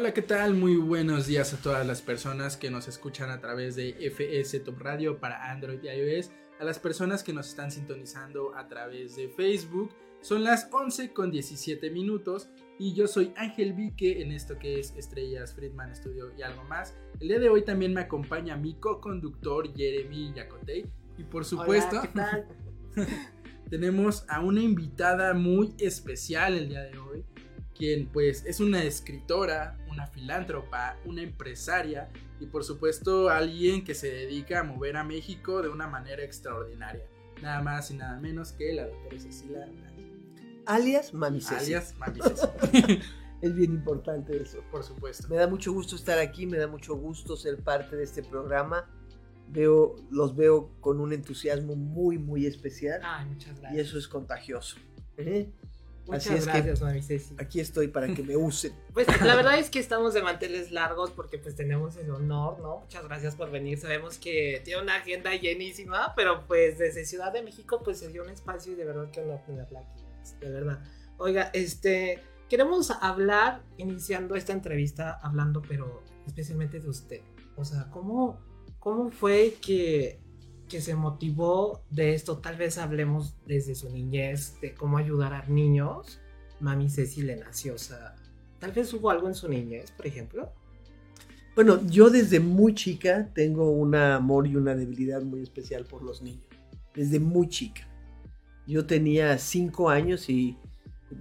Hola, ¿qué tal? Muy buenos días a todas las personas que nos escuchan a través de FS Top Radio para Android y iOS, a las personas que nos están sintonizando a través de Facebook. Son las 11 con 17 minutos y yo soy Ángel Vique en esto que es Estrellas Friedman Studio y algo más. El día de hoy también me acompaña mi co-conductor Jeremy Yacotey y por supuesto tenemos a una invitada muy especial el día de hoy, quien pues es una escritora, una filántropa, una empresaria y por supuesto alguien que se dedica a mover a México de una manera extraordinaria. Nada más y nada menos que la doctora Cecilia Alias Mami Ceci. alias Mami Ceci. Es bien importante eso. por supuesto. Me da mucho gusto estar aquí, me da mucho gusto ser parte de este programa. Veo, los veo con un entusiasmo muy, muy especial Ay, muchas gracias. y eso es contagioso. ¿eh? Muchas así es que- gracias, mami Ceci. Aquí estoy para que me usen. Pues la verdad es que estamos de manteles largos porque pues tenemos el honor, ¿no? Muchas gracias por venir. Sabemos que tiene una agenda llenísima, pero pues desde Ciudad de México pues se dio un espacio y de verdad que honor tenerla aquí. De verdad. Oiga, este, queremos hablar, iniciando esta entrevista, hablando pero especialmente de usted. O sea, ¿cómo, cómo fue que, que se motivó de esto? Tal vez hablemos desde su niñez, de cómo ayudar a niños. Mami Ceci le nació, o sea, tal vez hubo algo en su niñez, por ejemplo. Bueno, yo desde muy chica tengo un amor y una debilidad muy especial por los niños. Desde muy chica. Yo tenía cinco años y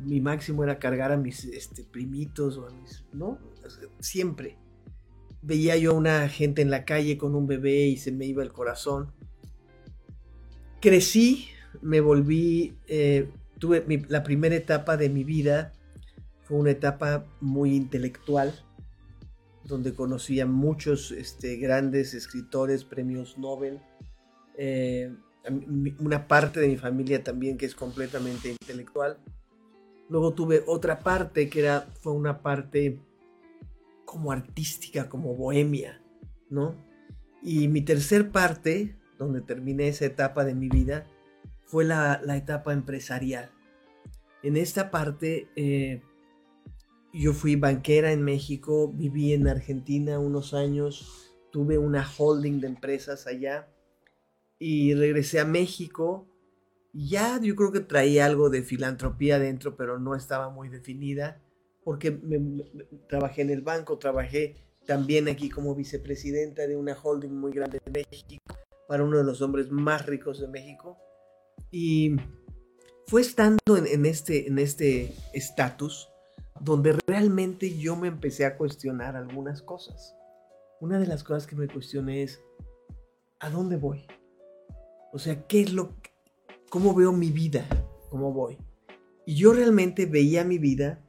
mi máximo era cargar a mis este, primitos o a mis, ¿no? O sea, Siempre. Veía yo a una gente en la calle con un bebé y se me iba el corazón. Crecí, me volví, eh, tuve la primera etapa de mi vida, fue una etapa muy intelectual donde conocí a muchos este, grandes escritores, premios Nobel. eh, una parte de mi familia también que es completamente intelectual. Luego tuve otra parte que era, fue una parte como artística, como bohemia, ¿no? Y mi tercer parte, donde terminé esa etapa de mi vida, fue la, la etapa empresarial. En esta parte eh, yo fui banquera en México, viví en Argentina unos años, tuve una holding de empresas allá y regresé a México. Ya yo creo que traía algo de filantropía dentro, pero no estaba muy definida, porque me- trabajé en el banco, trabajé también aquí como vicepresidenta de una holding muy grande de México, para uno de los hombres más ricos de México. Y fue estando en, en este en este estatus donde realmente yo me empecé a cuestionar algunas cosas. Una de las cosas que me cuestioné es, ¿a dónde voy? O sea, ¿qué es lo que- cómo veo mi vida? ¿Cómo voy? Y yo realmente veía mi vida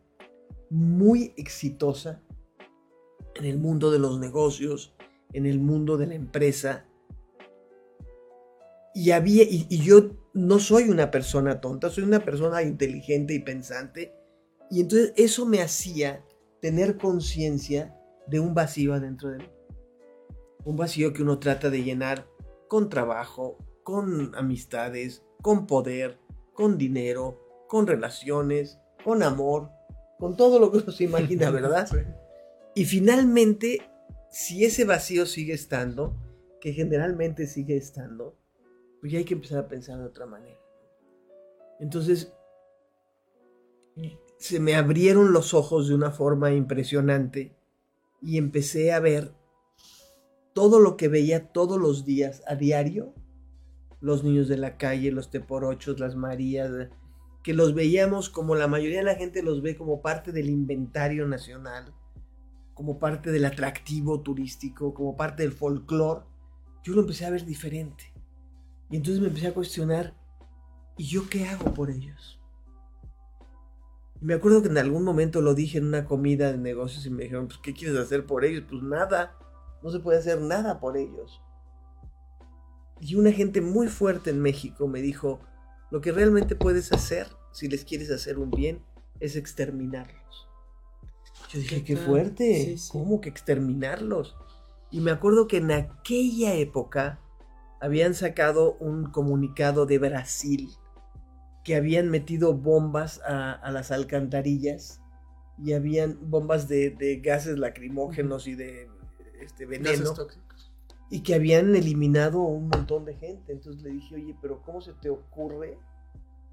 muy exitosa en el mundo de los negocios, en el mundo de la empresa. Y había y, y yo no soy una persona tonta, soy una persona inteligente y pensante. Y entonces eso me hacía tener conciencia de un vacío adentro de mí. Un vacío que uno trata de llenar con trabajo, con amistades, con poder, con dinero, con relaciones, con amor, con todo lo que uno se imagina, ¿verdad? Sí. Y finalmente, si ese vacío sigue estando, que generalmente sigue estando, pues hay que empezar a pensar de otra manera. Entonces, se me abrieron los ojos de una forma impresionante y empecé a ver todo lo que veía todos los días, a diario, los niños de la calle, los teporochos, las Marías, que los veíamos como la mayoría de la gente los ve como parte del inventario nacional, como parte del atractivo turístico, como parte del folclore, yo lo empecé a ver diferente. Y entonces me empecé a cuestionar, ¿y yo qué hago por ellos? Y me acuerdo que en algún momento lo dije en una comida de negocios y me dijeron, pues, ¿qué quieres hacer por ellos? Pues nada, no se puede hacer nada por ellos. Y una gente muy fuerte en México me dijo, lo que realmente puedes hacer, si les quieres hacer un bien, es exterminarlos. Yo dije, ¿Qué fuerte, Sí, sí. ¿cómo que exterminarlos? Y me acuerdo que en aquella época habían sacado un comunicado de Brasil que habían metido bombas a, a las alcantarillas y habían bombas de, de gases lacrimógenos y de este, veneno y que habían eliminado un montón de gente. Entonces le dije, oye, pero ¿cómo se te ocurre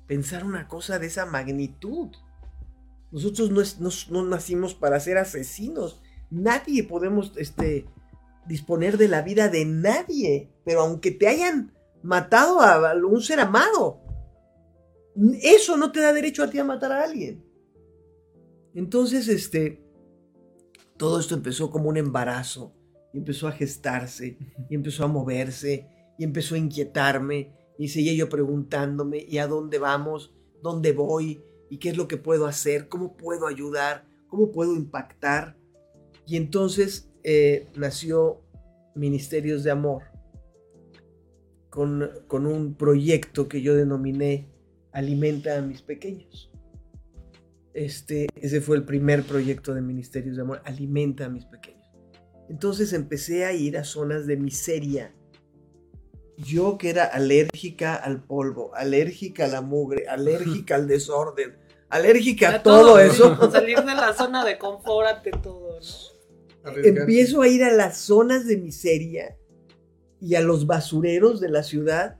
pensar una cosa de esa magnitud? Nosotros no, es- no- no nacimos para ser asesinos. Nadie podemos este, disponer de la vida de nadie. Pero aunque te hayan matado a, un ser amado, eso no te da derecho a ti a matar a alguien. Entonces, este, todo esto empezó como un embarazo empezó a gestarse empezó a moverse y empezó a inquietarme y seguía yo preguntándome y a dónde vamos, dónde voy y qué es lo que puedo hacer, cómo puedo ayudar, cómo puedo impactar. Y entonces eh, nació Ministerios de Amor con, con un proyecto que yo denominé Alimenta a mis pequeños. Este, ese fue el primer proyecto de Ministerios de Amor, Alimenta a mis pequeños. Entonces empecé a ir a zonas de miseria. Yo que era alérgica al polvo, alérgica a la mugre, alérgica al desorden, alérgica a A todo sí, eso. Salir de la zona de confort ante todo, ¿no? Arriesgarse. Empiezo a ir a las zonas de miseria y a los basureros de la ciudad.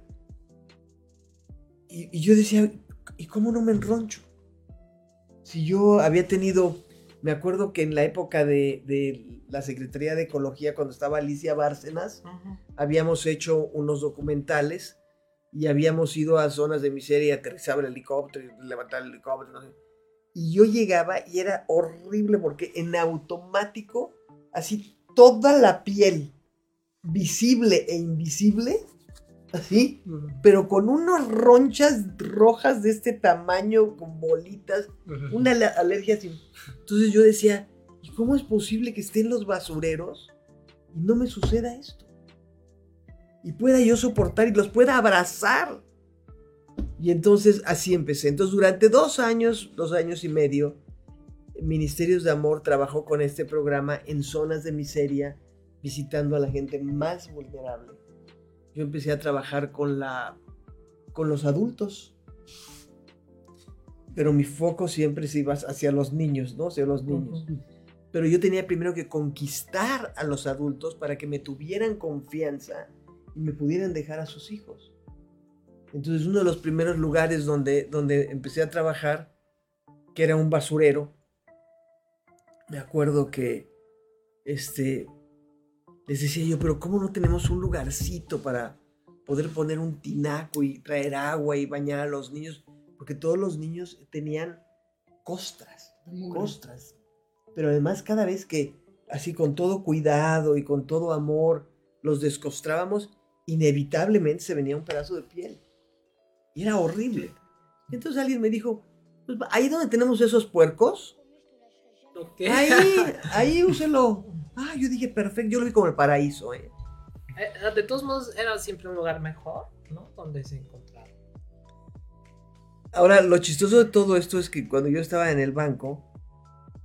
Y, y yo decía, ¿y cómo no me enroncho? Si yo había tenido, me acuerdo que en la época de, de la Secretaría de Ecología, cuando estaba Alicia Bárcenas, Ujú. habíamos hecho unos documentales y habíamos ido a zonas de miseria, aterrizaba el helicóptero, levantaba el helicóptero. no sé. Y yo llegaba y era horrible porque en automático, así toda la piel, visible e invisible, así, pero con unas ronchas rojas de este tamaño, con bolitas, una ale- alergia así. Entonces yo decía, ¿y cómo es posible que estén los basureros y no me suceda esto? Y pueda yo soportar y los pueda abrazar. Y entonces así empecé. Entonces durante dos años, dos años y medio, Ministerios de Amor trabajó con este programa en zonas de miseria, visitando a la gente más vulnerable. Yo empecé a trabajar con la con los adultos. Pero mi foco siempre se iba hacia los niños, ¿no? Hacia los niños. Pero yo tenía primero que conquistar a los adultos para que me tuvieran confianza y me pudieran dejar a sus hijos. Entonces uno de los primeros lugares donde, donde empecé a trabajar, que era un basurero, me acuerdo que este, les decía yo, pero ¿cómo no tenemos un lugarcito para poder poner un tinaco y traer agua y bañar a los niños? Porque todos los niños tenían costras, costras. Pero además cada vez que así con todo cuidado y con todo amor los descostrábamos, inevitablemente se venía un pedazo de piel. Y era horrible. Entonces alguien me dijo, pues, ahí donde tenemos esos puercos, Ahí, ahí úselo. Ah, yo dije, perfecto, yo lo vi como el paraíso. ¿eh? Eh, De todos modos, era siempre un lugar mejor, ¿no? Donde se encontraba. Ahora, lo chistoso de todo esto es que cuando yo estaba en el banco,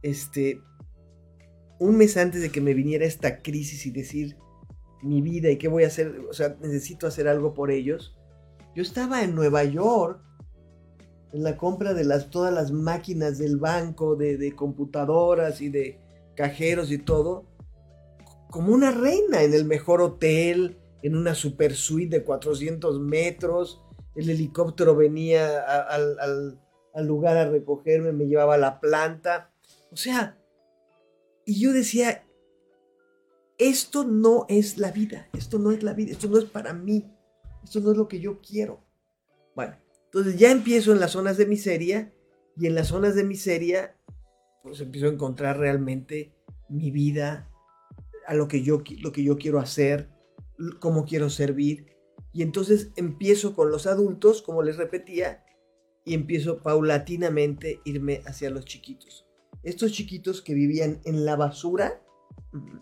este, un mes antes de que me viniera esta crisis y decir mi vida y qué voy a hacer, o sea, necesito hacer algo por ellos, yo estaba en Nueva York en la compra de todas las máquinas del banco, de, computadoras y de cajeros y todo, como una reina en el mejor hotel, en una super suite de 400 metros, el helicóptero venía al lugar a recogerme, me llevaba a la planta. O sea, y yo decía, esto no es la vida, esto no es la vida, esto no es para mí, esto no es lo que yo quiero. Entonces ya empiezo en las zonas de miseria y en las zonas de miseria pues empiezo a encontrar realmente mi vida, a lo que yo, lo que yo quiero hacer, cómo quiero servir. Y entonces empiezo con los adultos, como les repetía, y empiezo paulatinamente irme hacia los chiquitos. Estos chiquitos que vivían en la basura mm,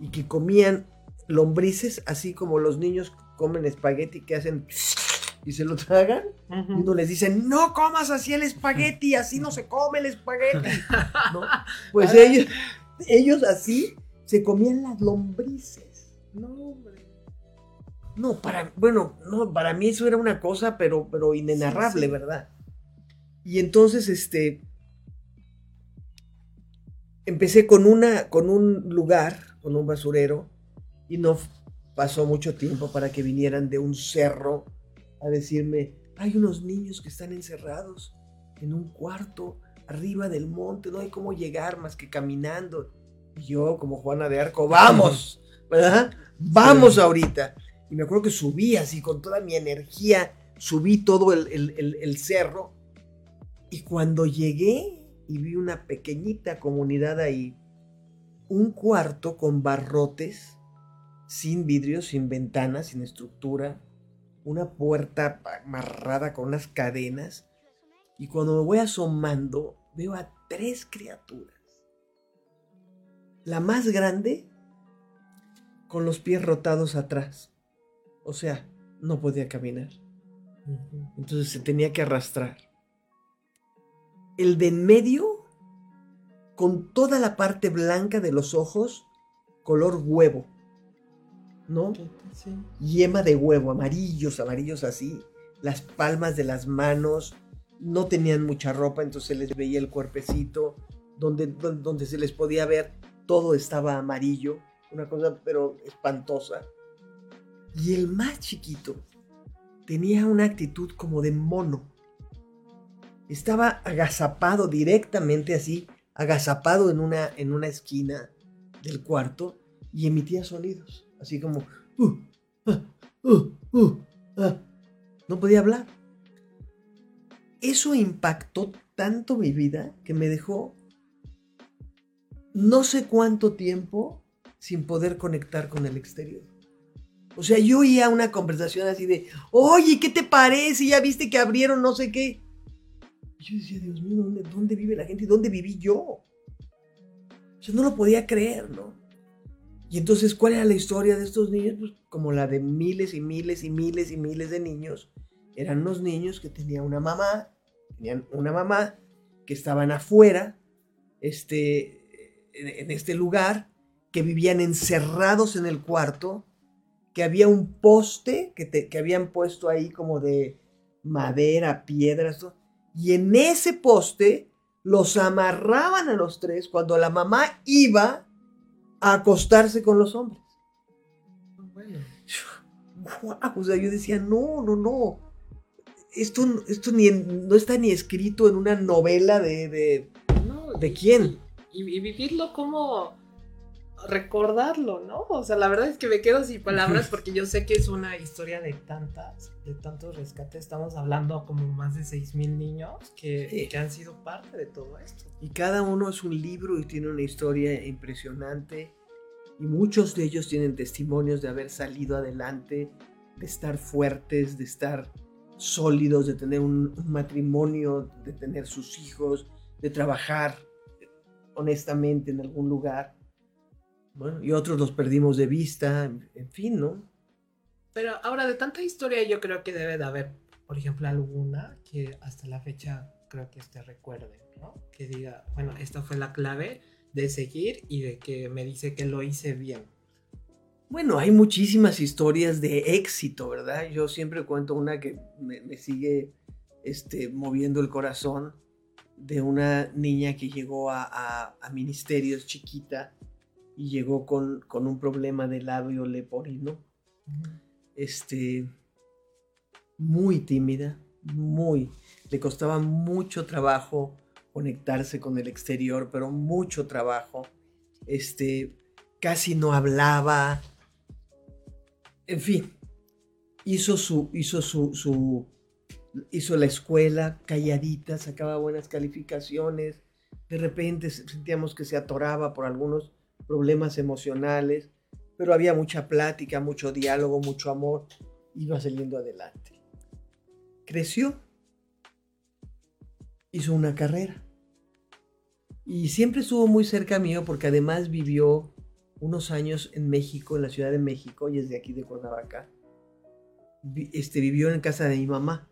y que comían lombrices, así como los niños comen espagueti que hacen y se lo tragan. Y uno les dice, no comas así el espagueti, así no se come el espagueti. ¿no? Pues ellos, ellos así se comían las lombrices. No, hombre. No, para, bueno, no, para mí eso era una cosa, pero, pero inenarrable, Sí, sí. ¿verdad? Y entonces, este, empecé con una, con un lugar, con un basurero, y no pasó mucho tiempo para que vinieran de un cerro a decirme, hay unos niños que están encerrados en un cuarto arriba del monte, no hay cómo llegar más que caminando. Y yo, como Juana de Arco, vamos, ¿verdad? Vamos ahorita. Y me acuerdo que subí así con toda mi energía, subí todo el, el- el- el cerro. Y cuando llegué y vi una pequeñita comunidad ahí, un cuarto con barrotes, sin vidrios, sin ventanas, sin estructura, una puerta amarrada con unas cadenas. Y cuando me voy asomando, veo a tres criaturas. La más grande, con los pies rotados atrás. O sea, no podía caminar. Entonces se tenía que arrastrar. El de en medio, con toda la parte blanca de los ojos, color huevo. ¿No? Sí. Yema de huevo, amarillos, amarillos así. Las palmas de las manos. No tenían mucha ropa, entonces se les veía el cuerpecito. Donde, donde, donde se les podía ver, todo estaba amarillo. Una cosa, pero espantosa. Y el más chiquito tenía una actitud como de mono. Estaba agazapado directamente así, agazapado en una, en una esquina del cuarto y emitía sonidos, así como... "Uh, ah, uh, uh, ah". No podía hablar. Eso impactó tanto mi vida que me dejó no sé cuánto tiempo sin poder conectar con el exterior. O sea, yo oía una conversación así de, oye, ¿qué te parece? ¿Ya viste que abrieron no sé qué? Y yo decía, Dios mío, ¿dónde, dónde vive la gente? ¿Y dónde viví yo? O sea, no lo podía creer, ¿no? Y entonces, ¿cuál era la historia de estos niños? Pues como la de miles y miles y miles y miles de niños. Eran unos niños que tenían una mamá, tenían una mamá que estaban afuera, este, en, este lugar, que vivían encerrados en el cuarto, que había un poste que, te- que habían puesto ahí como de madera, piedras, y en ese poste los amarraban a los tres cuando la mamá iba a acostarse con los hombres. Bueno. Guau, o sea, yo decía, no, no, no. Esto, esto ni en- no está ni escrito en una novela de, de- No, ¿De quién? Y, y vivirlo como recordarlo, ¿no? O sea, la verdad es que me quedo sin palabras porque yo sé que es una historia de tantas, de tantos rescates. Estamos hablando como más de 6 mil niños que, Sí. que han sido parte de todo esto. Y cada uno es un libro y tiene una historia impresionante. Y muchos de ellos tienen testimonios de haber salido adelante, de estar fuertes, de estar sólidos, de tener un, un matrimonio, de tener sus hijos, de trabajar honestamente en algún lugar. Bueno, y otros los perdimos de vista, en- fin, ¿no? Pero ahora, de tanta historia, yo creo que debe de haber, por ejemplo, alguna que hasta la fecha creo que este recuerde, ¿no? Que diga, bueno, esta fue la clave de seguir y de que me dice que lo hice bien. Bueno, hay muchísimas historias de éxito, ¿verdad? Yo siempre cuento una que me, me sigue este, moviendo el corazón de una niña que llegó a, a- a ministerios chiquita y llegó con, con un problema de labio leporino. Este, muy tímida, muy. Le costaba mucho trabajo conectarse con el exterior, pero mucho trabajo. Este, casi no hablaba. En fin, hizo su, hizo su, su, hizo la escuela calladita, sacaba buenas calificaciones. De repente sentíamos que se atoraba por algunos problemas emocionales, pero había mucha plática, mucho diálogo, mucho amor. iba saliendo adelante. Creció, hizo una carrera y siempre estuvo muy cerca mío porque además vivió unos años en México, en la Ciudad de México, y es de aquí de Cuernavaca. Este, vivió en casa de mi mamá.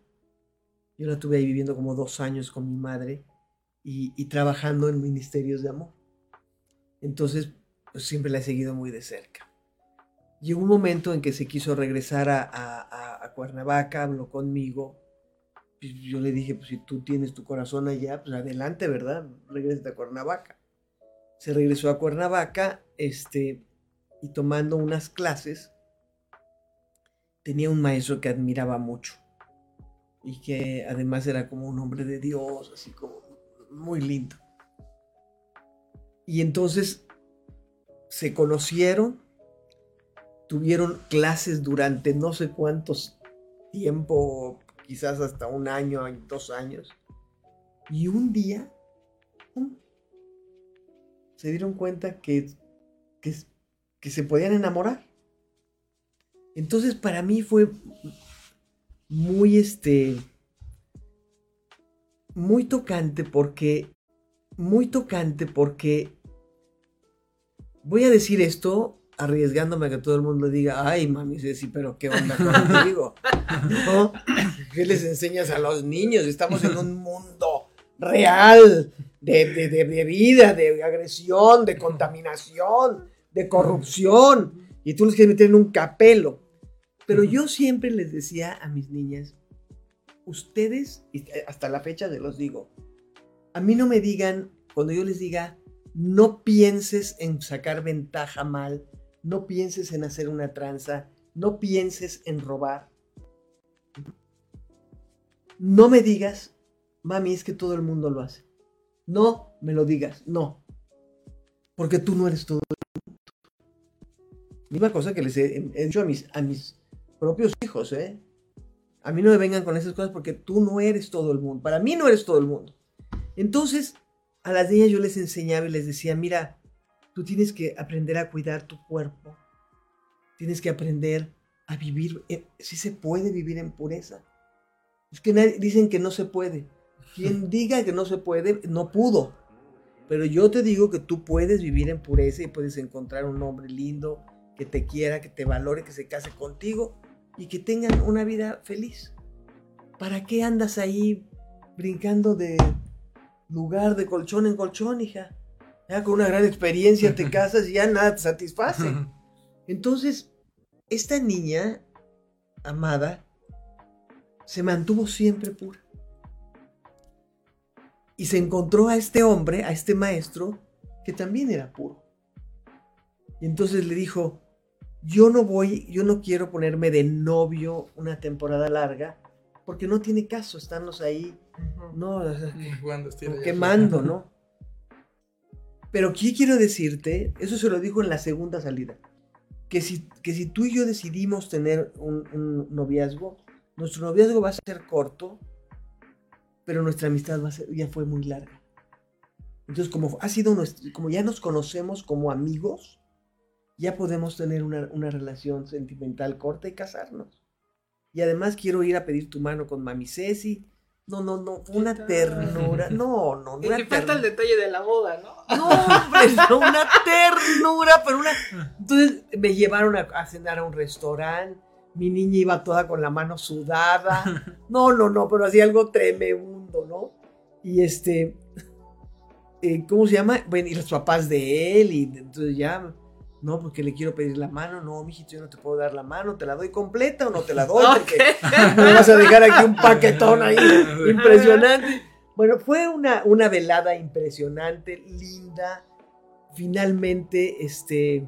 Yo la tuve ahí viviendo como dos años con mi madre y trabajando en ministerios de amor. Entonces, pues siempre la he seguido muy de cerca. Llegó un momento en que se quiso regresar a, a- Cuernavaca, habló conmigo. Pues yo le dije, pues si tú tienes tu corazón allá, pues adelante, ¿verdad? Regresa a Cuernavaca. Se regresó a Cuernavaca, este, y tomando unas clases, tenía un maestro que admiraba mucho. Y que además era como un hombre de Dios, así como muy lindo. Y entonces se conocieron, tuvieron clases durante no sé cuántos tiempo, quizás hasta un año, dos años. Y un día, se dieron cuenta que, que, que se podían enamorar. Entonces para mí fue muy este muy tocante porque muy tocante porque voy a decir esto arriesgándome a que todo el mundo diga, ay mami Ceci, pero qué onda contigo, ¿no? ¿Qué les enseñas a los niños? Estamos en un mundo real de, de- de- de vida, de agresión, de contaminación, de corrupción, y tú los quieres meter en un capelo. Pero yo siempre les decía a mis niñas, ustedes, y hasta la fecha se los digo, a mí no me digan, cuando yo les diga, no pienses en sacar ventaja mal, no pienses en hacer una tranza, no pienses en robar. No me digas, mami, es que todo el mundo lo hace. No me lo digas, no. Porque tú no eres todo el mundo. Misma cosa que les he, dicho a mis, a mis propios hijos, ¿eh? A mí no me vengan con esas cosas porque tú no eres todo el mundo. Para mí no eres todo el mundo. Entonces, a las niñas yo les enseñaba y les decía, mira, tú tienes que aprender a cuidar tu cuerpo. Tienes que aprender a vivir. eh, sí se puede vivir en pureza. Es que nadie- dicen que no se puede. Quien diga que no se puede, no pudo. Pero yo te digo que tú puedes vivir en pureza y puedes encontrar un hombre lindo que te quiera, que te valore, que se case contigo y que tengan una vida feliz. ¿Para qué andas ahí brincando de lugar de colchón en colchón, hija? Ya con una gran experiencia te casas y ya nada te satisface. Entonces, esta niña amada se mantuvo siempre pura. Y se encontró a este hombre, a este maestro, que también era puro. Y entonces le dijo, yo no voy, yo no quiero ponerme de novio una temporada larga, porque no tiene caso estarnos ahí, no, o sea, Jugando estira como y quemando. ¿no? Pero ¿qué quiero decirte? Eso se lo dijo en la segunda salida. Que si, que si tú y yo decidimos tener un, un noviazgo, nuestro noviazgo va a ser corto, pero nuestra amistad va a ser, ya fue muy larga. Entonces, como ha sido nuestro, como ya nos conocemos como amigos, ya podemos tener una, una relación sentimental corta y casarnos. Y además quiero ir a pedir tu mano con mami Ceci. No, no, no, una ternura. No, no, no. Y y falta el detalle de la boda, ¿no? No, hombre, no, una ternura, pero una. Entonces me llevaron a, a cenar a un restaurante. Mi niña iba toda con la mano sudada. No, no, no, pero hacía algo tremendo, ¿no? Y este. eh, ¿Cómo se llama? Bueno, y los papás de él, y entonces ya. No, porque le quiero pedir la mano. No, mijito, yo no te puedo dar la mano. ¿Te la doy completa o no te la doy? Porque me vas a dejar aquí un paquetón ahí impresionante. Bueno, fue una, una velada impresionante, linda. Finalmente, este,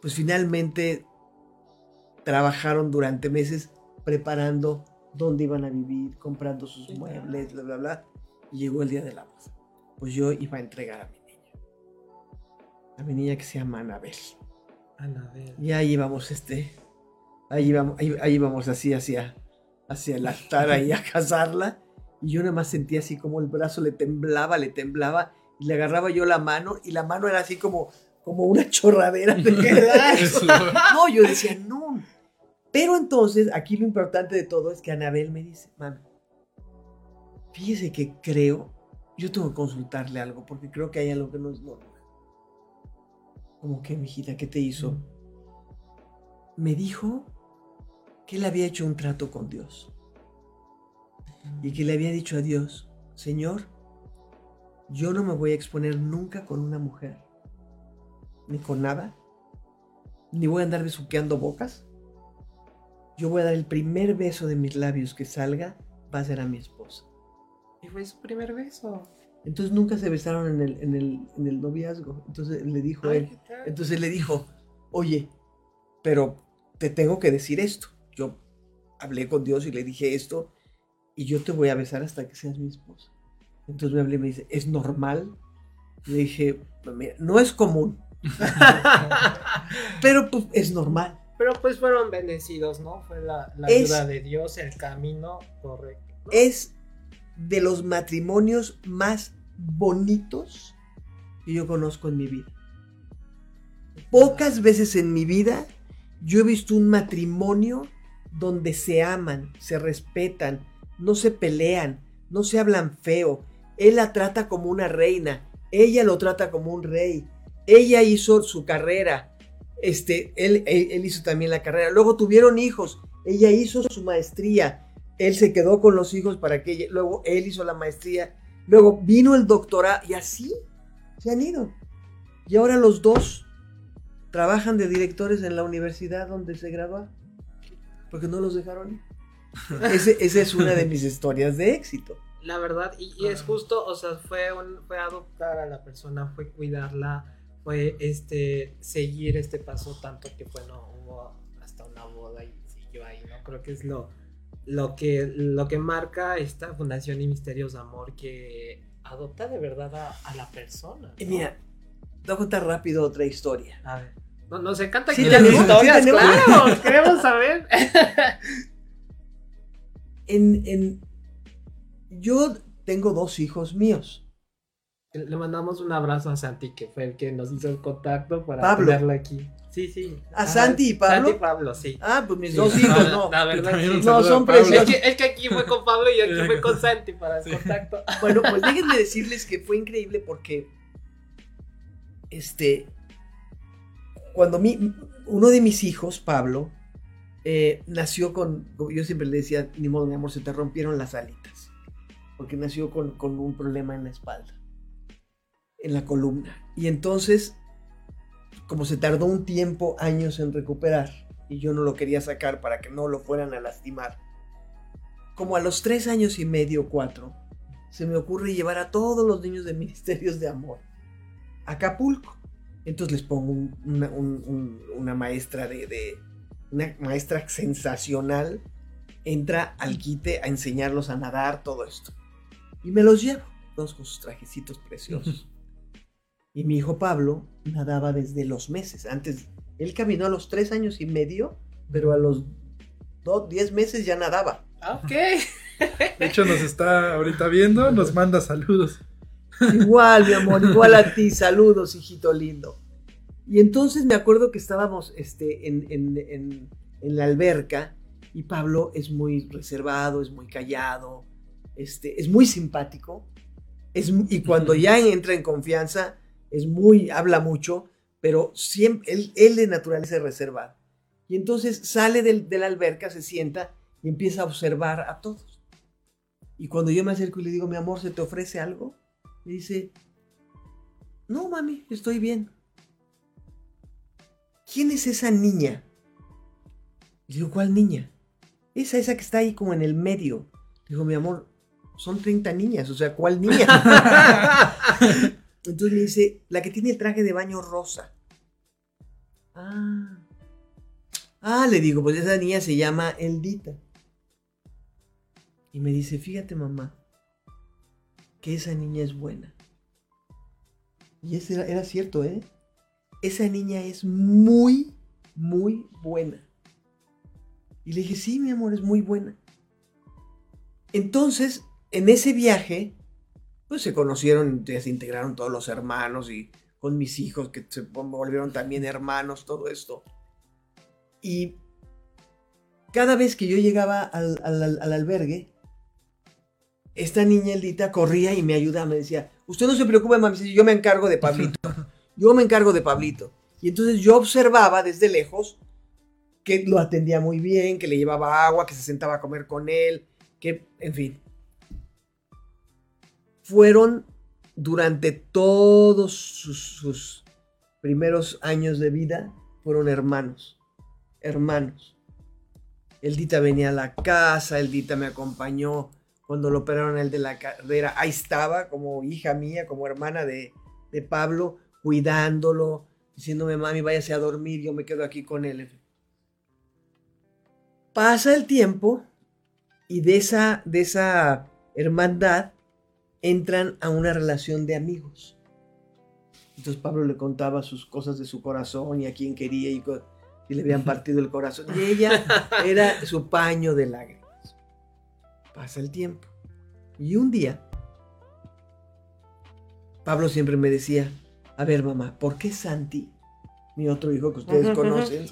pues finalmente trabajaron durante meses preparando dónde iban a vivir, comprando sus Sí, muebles, bla, bla, bla. Y llegó el día de la boda. Pues yo iba a entregar a mi niña. A mi niña que se llama Anabel. Anabel. Y ahí íbamos, este. Ahí íbamos, ahí, ahí íbamos así hacia, hacia el altar ahí a casarla. Y yo nada más sentía así como el brazo le temblaba, le temblaba. Y le agarraba yo la mano. Y la mano era así como, como una chorradera de. No, yo decía, no. Pero entonces, aquí lo importante de todo es que Anabel me dice, mami, fíjese que creo, yo tengo que consultarle algo porque creo que hay algo que no es normal. Como que, mijita, ¿qué te hizo? Me dijo que él había hecho un trato con Dios y que le había dicho a Dios, Señor, yo no me voy a exponer nunca con una mujer, ni con nada, ni voy a andar besuqueando bocas. Yo voy a dar el primer beso de mis labios que salga, va a ser a mi esposa. Y fue su primer beso. Entonces nunca se besaron en el, en el, en el noviazgo. Entonces le dijo Ay, él, entonces le dijo, oye, pero te tengo que decir esto. Yo hablé con Dios y le dije esto y yo te voy a besar hasta que seas mi esposa. Entonces me hablé y me dice, ¿es normal? Le dije, "Pues mira, no es común, pero pues es normal. Pero pues fueron bendecidos, ¿no? Fue la, la Es- ayuda de Dios, el camino correcto. ¿no? Es de los matrimonios más bonitos que yo conozco en mi vida. Pocas veces en mi vida yo he visto un matrimonio donde se aman, se respetan, no se pelean, no se hablan feo. Él la trata como una reina, ella lo trata como un rey. Ella hizo su carrera, este, él, él- él hizo también la carrera. Luego tuvieron hijos, ella hizo su maestría, él se quedó con los hijos para que ella, luego él hizo la maestría, luego vino el doctorado y así se han ido. Y ahora los dos trabajan de directores en la universidad donde se graba porque no los dejaron. ir. Ese- esa es una de mis historias de éxito. La verdad, y, y es Ah. justo, o sea, fue, un, fue adoptar a la persona, fue cuidarla, fue este seguir este paso tanto que bueno, hubo hasta una boda y siguió ahí, ¿no? Creo que es lo, lo que lo que marca esta Fundación y Misterios de Amor que adopta de verdad a, a la persona. Y ¿no? mira, te voy a contar rápido otra historia. A ver. No- nos encanta Sí que tenemos, sí historias, tenemos. claro, queremos saber. En, en- yo tengo dos hijos míos. Le mandamos un abrazo a Santi, que fue el que nos hizo el contacto para Pablo. tenerlo aquí. Sí, sí. ¿A Ajá, Santi y Pablo? Santi y Pablo, sí. Ah, pues mis Sí. dos hijos, no. La verdad, sí. No, son. Es preciosos. que, es que aquí fue con Pablo y aquí fue con Santi para el Sí. contacto. Bueno, pues déjenme decirles que fue increíble porque este cuando mi, uno de mis hijos, Pablo, eh, nació con, yo siempre le decía, ni modo, mi amor, se te rompieron las alitas, porque nació con, con un problema en la espalda, en la columna. Y entonces, como se tardó un tiempo, años en recuperar, y yo no lo quería sacar para que no lo fueran a lastimar, como a los tres años y medio, cuatro, se me ocurre llevar a todos los niños de Ministerios de Amor a Acapulco. Entonces les pongo un- una, un- un- una maestra de, de- una maestra sensacional, entra al quite a enseñarlos a nadar, todo esto. Y me los llevo, todos con sus trajecitos preciosos. y mi hijo Pablo nadaba desde los meses. Antes, él caminó a los tres años y medio, pero a los dos, diez meses ya nadaba. Ah, Ok. De hecho, nos está ahorita viendo, nos manda saludos. Igual, mi amor, igual a ti. Saludos, hijito lindo. Y entonces me acuerdo que estábamos este, en, en- en- en la alberca y Pablo es muy reservado, es muy callado, este, es muy simpático. Es, y cuando ya entra en confianza, es muy, habla mucho, pero siempre, él, él de naturaleza es reservado. Y entonces sale del- de la alberca, se sienta y empieza a observar a todos. Y cuando yo me acerco y le digo, mi amor, ¿se te ofrece algo? Me dice, no, mami, estoy bien. ¿Quién es esa niña? Le digo, ¿cuál niña? Esa, esa que está ahí como en el medio. Digo, mi amor, son 30 niñas, o sea, ¿cuál niña? Entonces me dice, la que tiene el traje de baño rosa. Ah. Ah, le digo, pues esa niña se llama Eldita. Y me dice, fíjate mamá, que esa niña es buena. Y ese era, era cierto, ¿eh? Esa niña es muy, muy buena. Y le dije, sí, mi amor, es muy buena. Entonces, en ese viaje, pues se conocieron, se integraron todos los hermanos y con mis hijos que se volvieron también hermanos, todo esto. Y cada vez que yo llegaba al, al- al- al albergue, esta niña Eldita corría y me ayudaba, me decía, usted no se preocupe, mami, yo me encargo de Pablito. Yo me encargo de Pablito. Y entonces yo observaba desde lejos que lo atendía muy bien, que le llevaba agua, que se sentaba a comer con él, que, en fin. Fueron durante todos sus, primeros años de vida, fueron hermanos, hermanos. Eldita venía a la casa, Eldita me acompañó cuando lo operaron el de la carrera. Ahí estaba como hija mía, como hermana de, de Pablo, cuidándolo, diciéndome, mami, váyase a dormir, yo me quedo aquí con él. Pasa el tiempo y de esa, de esa hermandad entran a una relación de amigos. Entonces Pablo le contaba sus cosas de su corazón y a quién quería y, y le habían partido el corazón. Y ella era su paño de lágrimas. Pasa el tiempo. Y un día, Pablo siempre me decía, a ver mamá, ¿por qué Santi, mi otro hijo que ustedes conocen,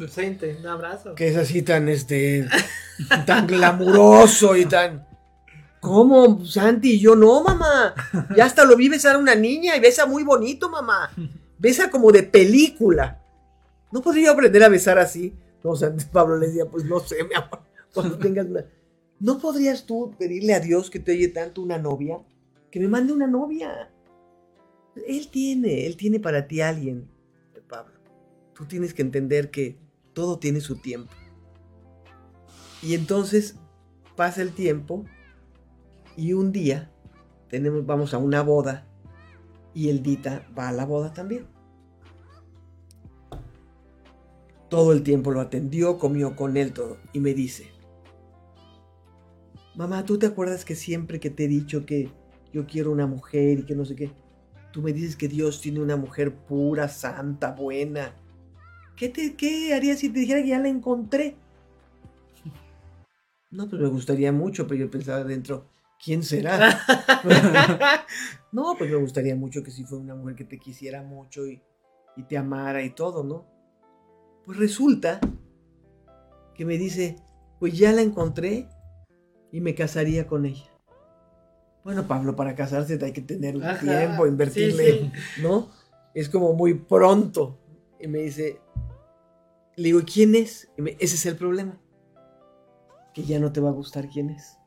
un abrazo. que es así tan, este, tan glamuroso y tan... ¿Cómo, Santi? Yo no, mamá. Ya hasta lo vi besar a una niña y besa muy bonito, mamá. Besa como de película. ¿No podría aprender a besar así? No, Santi, Pablo le decía, pues no sé, mi amor. Cuando tengas una... ¿No podrías tú pedirle a Dios que te oye tanto una novia? Que me mande una novia. Él tiene, él tiene para ti a alguien, Pablo. Tú tienes que entender que todo tiene su tiempo. Y entonces pasa el tiempo y un día tenemos, vamos a una boda y el Dita va a la boda también. Todo el tiempo lo atendió, comió con él todo y me dice, mamá, ¿tú te acuerdas que siempre que te he dicho que yo quiero una mujer y que no sé qué? Tú me dices que Dios tiene una mujer pura, santa, buena. ¿Qué, te, qué si te dijera que ya la encontré? No, pues me gustaría mucho, pero yo pensaba dentro, ¿quién será? no, pues me gustaría mucho que si fuera una mujer que te quisiera mucho y, y te amara y todo, ¿no? Pues resulta que me dice, pues ya la encontré y me casaría con ella. Bueno, Pablo, para casarse hay que tener un Ajá, tiempo, invertirle, sí, ¿no? Es como muy pronto. Y me dice, le digo, ¿quién es? Y me- ese es el problema. Que ya no te va a gustar quién es.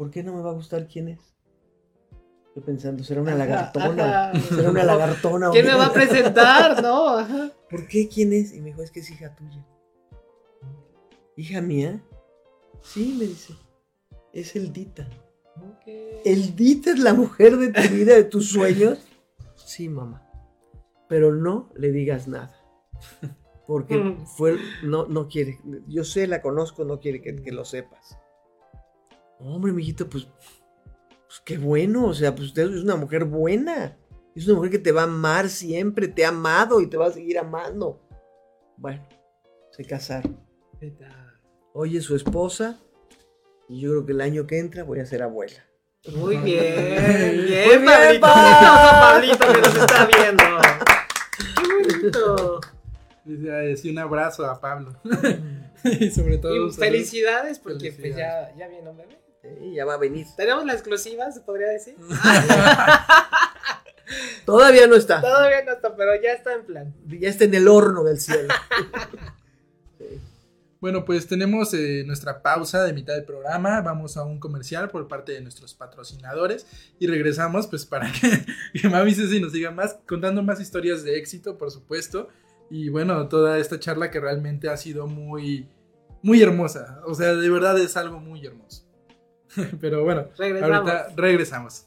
¿Por qué no me va a gustar quién es? Yo pensando, será una Ajá, lagartona. ajá. Será una lagartona. o ¿Quién qué? me va a presentar? No, ajá. ¿Por qué? ¿Quién es? Y me dijo, es que es hija tuya. ¿Hija mía? Sí, me dice. Es el Dita. Ok. ¿El Dita es la mujer de tu vida, de tus sueños? Sí, mamá. Pero no le digas nada. Porque Mm. fue, no, no quiere. Yo sé, la conozco, no quiere que, que lo sepas. Hombre, mijito, pues, pues qué bueno. O sea, pues usted es una mujer buena. Es una mujer que te va a amar siempre, te ha amado y te va a seguir amando. Bueno, se casaron. ¿Qué tal? Oye, su esposa. Y yo creo que el año que entra voy a ser abuela. Muy bien, Muy bien, bien, Pablito. que nos está viendo. Qué bonito. Dice, "Ay, sí, un abrazo a Pablo. y sobre todo. Y felicidades porque pues ya, ya viene un bebé. Sí, ya va a venir. Tenemos la exclusiva, se podría decir. Todavía no está. Todavía no está, pero ya está en plan. Ya está en el horno del cielo. Bueno, pues tenemos eh, nuestra pausa de mitad del programa. Vamos a un comercial por parte de nuestros patrocinadores y regresamos pues para que, que Mami Ceci nos siga más, contando más historias de éxito, por supuesto. Y bueno, toda esta charla que realmente ha sido muy, muy hermosa. O sea, de verdad es algo muy hermoso. Pero bueno, Regresamos. ahorita regresamos.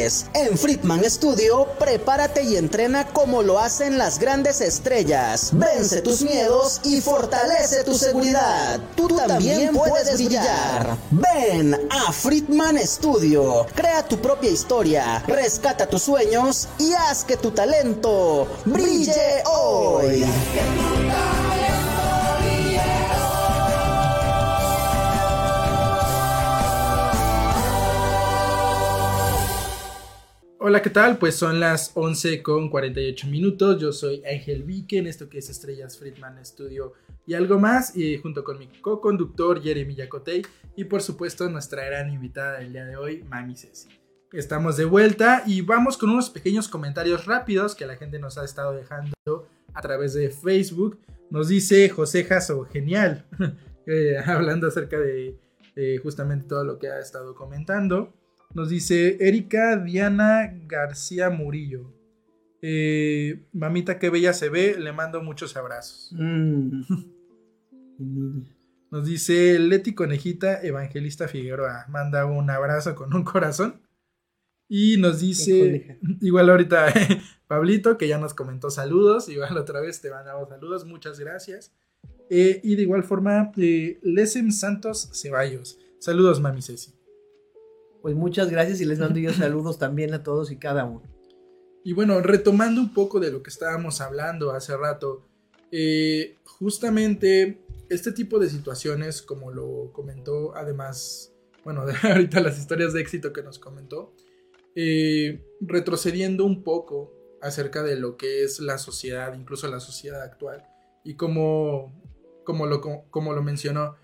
En Friedman Studio, prepárate y entrena como lo hacen las grandes estrellas. Vence tus miedos y fortalece tu seguridad. Tú, también puedes brillar. Ven a Friedman Studio. Crea tu propia historia, rescata tus sueños y haz que tu talento brille hoy. Hola, ¿qué tal? Pues son las 11 con 48 minutos. Yo soy Ángel Vique en esto que es Estrellas Friedman Studio y algo más. Y junto con mi co-conductor Jeremy Yacotey y por supuesto nuestra gran invitada del día de hoy, Mami Ceci. Estamos de vuelta y vamos con unos pequeños comentarios rápidos que la gente nos ha estado dejando a través de Facebook. Nos dice José Jasso, genial, eh, hablando acerca de eh, justamente todo lo que ha estado comentando. Nos dice Erika Diana García Murillo. Eh, mamita, qué bella se ve. Le mando muchos abrazos. Mm. Nos dice Leti Conejita Evangelista Figueroa. Manda un abrazo con un corazón. Y nos dice, igual ahorita Pablito, que ya nos comentó saludos. Igual otra vez te mandamos saludos. Muchas gracias. Eh, y de igual forma, eh, Lesem Santos Ceballos. Saludos, mami Ceci. Pues muchas gracias y les mando yo saludos también a todos y cada uno. Y bueno, retomando un poco de lo que estábamos hablando hace rato, eh, justamente este tipo de situaciones, como lo comentó además, bueno, de ahorita las historias de éxito que nos comentó, eh, retrocediendo un poco acerca de lo que es la sociedad, incluso la sociedad actual, y como, como, lo, como lo mencionó,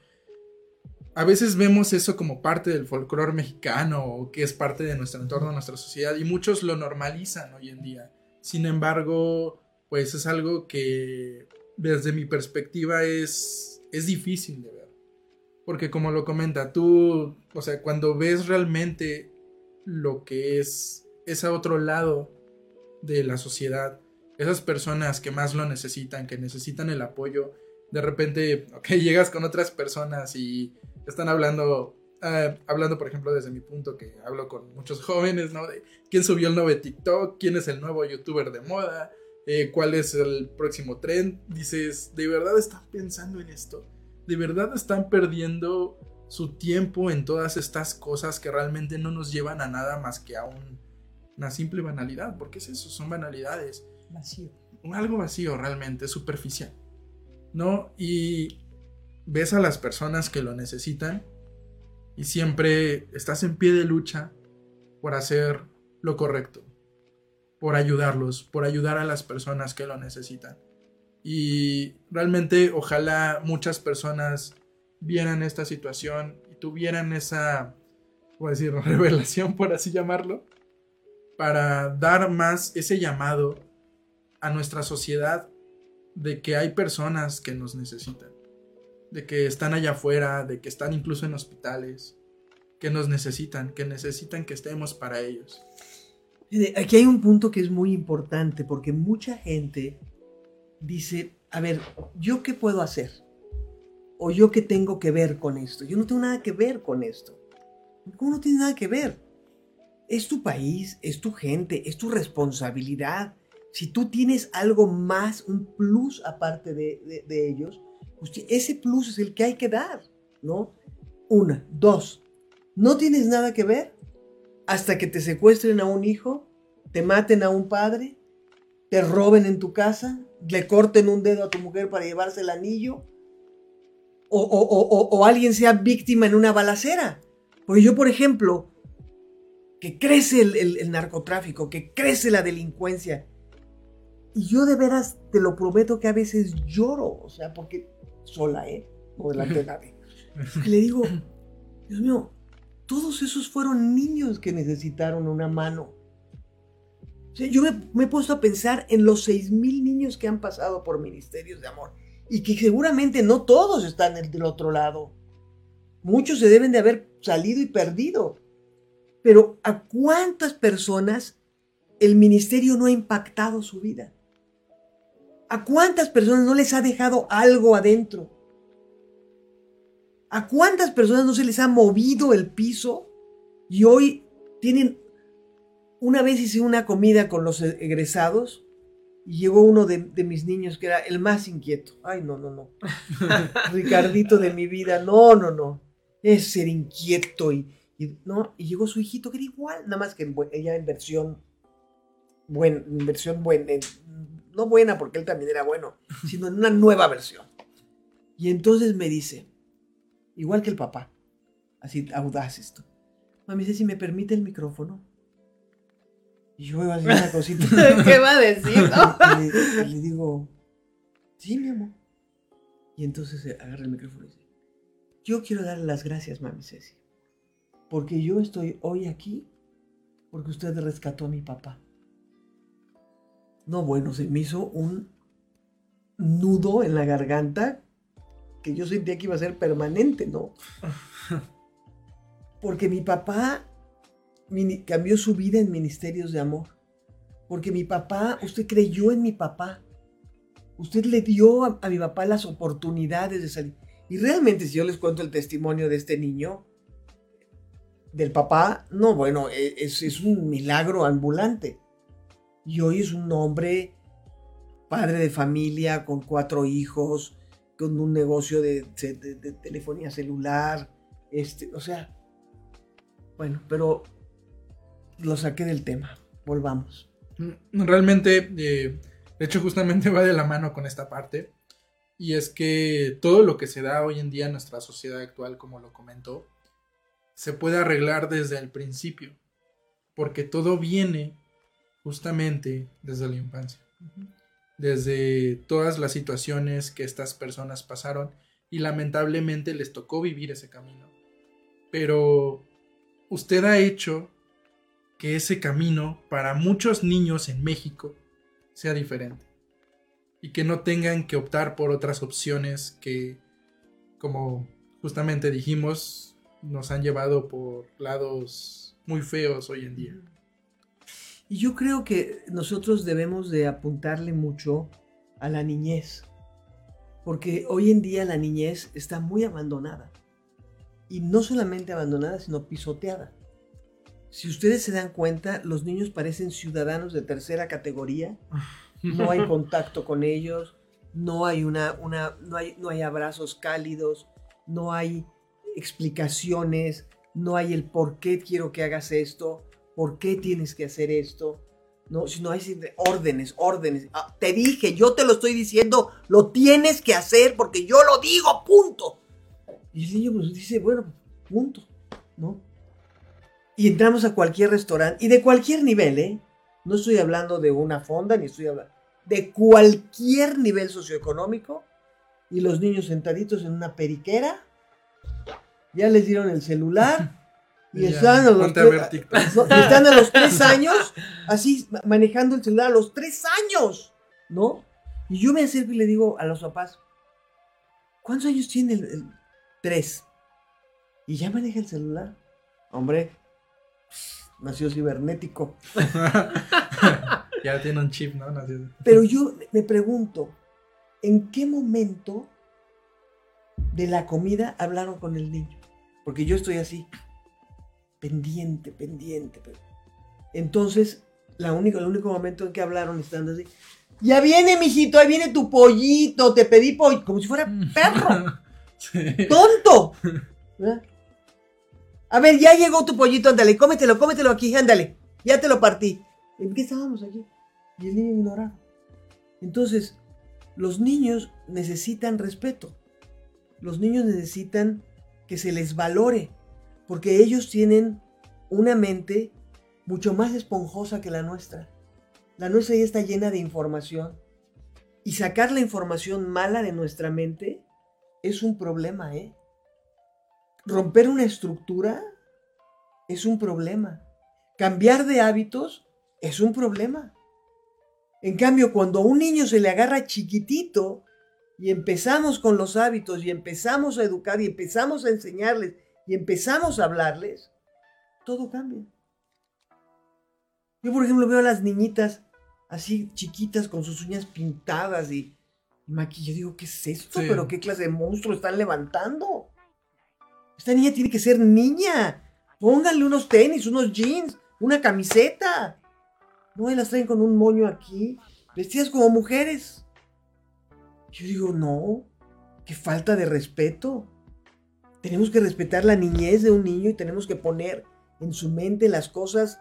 a veces vemos eso como parte del folclore mexicano o que es parte de nuestro entorno, nuestra sociedad y muchos lo normalizan hoy en día. Sin embargo, pues es algo que desde mi perspectiva es, es difícil de ver. Porque como lo comenta, tú, o sea, cuando ves realmente lo que es ese otro lado de la sociedad, esas personas que más lo necesitan, que necesitan el apoyo, de repente, ok, llegas con otras personas y están hablando, eh, hablando por ejemplo desde mi punto que hablo con muchos jóvenes, ¿no? De quién subió el nuevo TikTok, quién es el nuevo youtuber de moda, eh, cuál es el próximo trend. Dices, ¿de verdad están pensando en esto? ¿De verdad están perdiendo su tiempo en todas estas cosas que realmente no nos llevan a nada más que a un- una simple banalidad? Porque es eso, son banalidades. Vacío. Algo vacío realmente, superficial. ¿No? Y ves a las personas que lo necesitan y siempre estás en pie de lucha por hacer lo correcto, por ayudarlos, por ayudar a las personas que lo necesitan. Y realmente ojalá muchas personas vieran esta situación y tuvieran esa, a decir, revelación, por así llamarlo, para dar más ese llamado a nuestra sociedad de que hay personas que nos necesitan de que están allá afuera, de que están incluso en hospitales, que nos necesitan, que necesitan que estemos para ellos. Aquí hay un punto que es muy importante porque mucha gente dice, a ver, ¿yo qué puedo hacer? ¿O yo qué tengo que ver con esto? Yo no tengo nada que ver con esto. ¿Cómo no tiene nada que ver? Es tu país, es tu gente, es tu responsabilidad. Si tú tienes algo más, un plus aparte de, de- ellos, pues ese plus es el que hay que dar, ¿no? Una. Dos. ¿No tienes nada que ver? hasta que te secuestren a un hijo, te maten a un padre, te roben en tu casa, le corten un dedo a tu mujer para llevarse el anillo, o, o- o- o- alguien sea víctima en una balacera. Porque yo, por ejemplo, que crece el- el narcotráfico, que crece la delincuencia, y yo de veras te lo prometo que a veces lloro, o sea, porque sola, ¿eh? No delante de nadie. Y le digo, Dios mío, todos esos fueron niños que necesitaron una mano. O sea, yo me, me he puesto a pensar en los seis mil niños que han pasado por ministerios de amor y que seguramente no todos están del otro lado. Muchos se deben de haber salido y perdido. Pero ¿a cuántas personas el ministerio no ha impactado su vida? ¿A cuántas personas no les ha dejado algo adentro? ¿A cuántas personas no se les ha movido el piso y hoy tienen... Una vez hice una comida con los egresados y llegó uno de, de mis niños que era el más inquieto. Ay, no, no, no. Ricardito de mi vida, no, no, no. Es ser inquieto y, y- no. Y llegó su hijito que era igual, nada más que ella en versión buena, en versión buena, en- no buena porque él también era bueno, sino en una nueva versión. Y entonces me dice, igual que el papá, así audaz esto. Mami, dice si me permite el micrófono. Y yo iba a decir una cosita. ¿Qué va a decir? no? Y le, le digo, sí, mi amor. Y entonces agarra el micrófono y dice, yo quiero darle las gracias, mami Ceci. Porque yo estoy hoy aquí porque usted rescató a mi papá. No, bueno, se me hizo un nudo en la garganta que yo sentía que iba a ser permanente, ¿no? Porque mi papá cambió su vida en ministerios de amor. Porque mi papá, usted creyó en mi papá. Usted le dio a, a mi papá las oportunidades de salir. Y realmente, si yo les cuento el testimonio de este niño, del papá, no, bueno, e- es, es un milagro ambulante. Y hoy es un hombre, padre de familia, con cuatro hijos, con un negocio de, de- telefonía celular. Este, o sea, bueno, pero lo saqué del tema. Volvamos. Mm, Realmente, eh, de hecho, justamente va de la mano con esta parte. Y es que todo lo que se da hoy en día en nuestra sociedad actual, como lo comentó, se puede arreglar desde el principio. Porque todo viene justamente desde la infancia. Desde todas las situaciones que estas personas pasaron y lamentablemente les tocó vivir ese camino. Pero usted ha hecho que ese camino para muchos niños en México sea diferente y que no tengan que optar por otras opciones que, como justamente dijimos, nos han llevado por lados muy feos hoy en día. Y yo creo que nosotros debemos de apuntarle mucho a la niñez, porque hoy en día la niñez está muy abandonada. Y no solamente abandonada, sino pisoteada. Si ustedes se dan cuenta, los niños parecen ciudadanos de tercera categoría, no hay contacto con ellos, no hay, una, una, no hay, no hay abrazos cálidos, no hay explicaciones, no hay el por qué quiero que hagas esto, por qué tienes que hacer esto, no, sino hay siempre órdenes, órdenes. Ah, te dije, yo te lo estoy diciendo, lo tienes que hacer porque yo lo digo, punto. Y el niño pues dice, bueno, punto, ¿no? Y entramos a cualquier restaurante, y de cualquier nivel, ¿eh? No estoy hablando de una fonda, ni estoy hablando de cualquier nivel socioeconómico, y los niños sentaditos en una periquera, ya les dieron el celular, y Ya, están a los a tres- están a los años, así ma- manejando el celular a los tres años, ¿no? Y yo me acerco y le digo a los papás, ¿cuántos años tiene el, el- tres? Y ya maneja el celular. Hombre, nació cibernético. ya tiene un chip, ¿no? Nació- Pero yo me pregunto, ¿en qué momento de la comida hablaron con el niño? Porque yo estoy así, pendiente, pendiente. pe- Entonces, la única, el único momento en que hablaron estando así, ya viene, mijito, ahí viene tu pollito, te pedí pollo, como si fuera perro, Sí. tonto. A ver, ya llegó tu pollito, ándale, cómetelo, cómetelo aquí, ándale. Ya te lo partí. ¿En qué estábamos aquí? Y el niño ignoraba. Entonces, los niños necesitan respeto. Los niños necesitan que se les valore. Porque ellos tienen una mente mucho más esponjosa que la nuestra. La nuestra ya está llena de información. Y sacar la información mala de nuestra mente es un problema, ¿eh? Romper una estructura es un problema. Cambiar de hábitos es un problema. En cambio, cuando a un niño se le agarra chiquitito y empezamos con los hábitos y empezamos a educar y empezamos a enseñarles y empezamos a hablarles, todo cambia. Yo, por ejemplo, veo a las niñitas así chiquitas con sus uñas pintadas y maquillaje. Yo digo, ¿qué es esto? Sí. ¿Pero qué clase de monstruo están levantando? Esta niña tiene que ser niña. Pónganle unos tenis, unos jeans, una camiseta. No, y las traen con un moño aquí, vestidas como mujeres. Yo digo, no, qué falta de respeto. Tenemos que respetar la niñez de un niño y tenemos que poner en su mente las cosas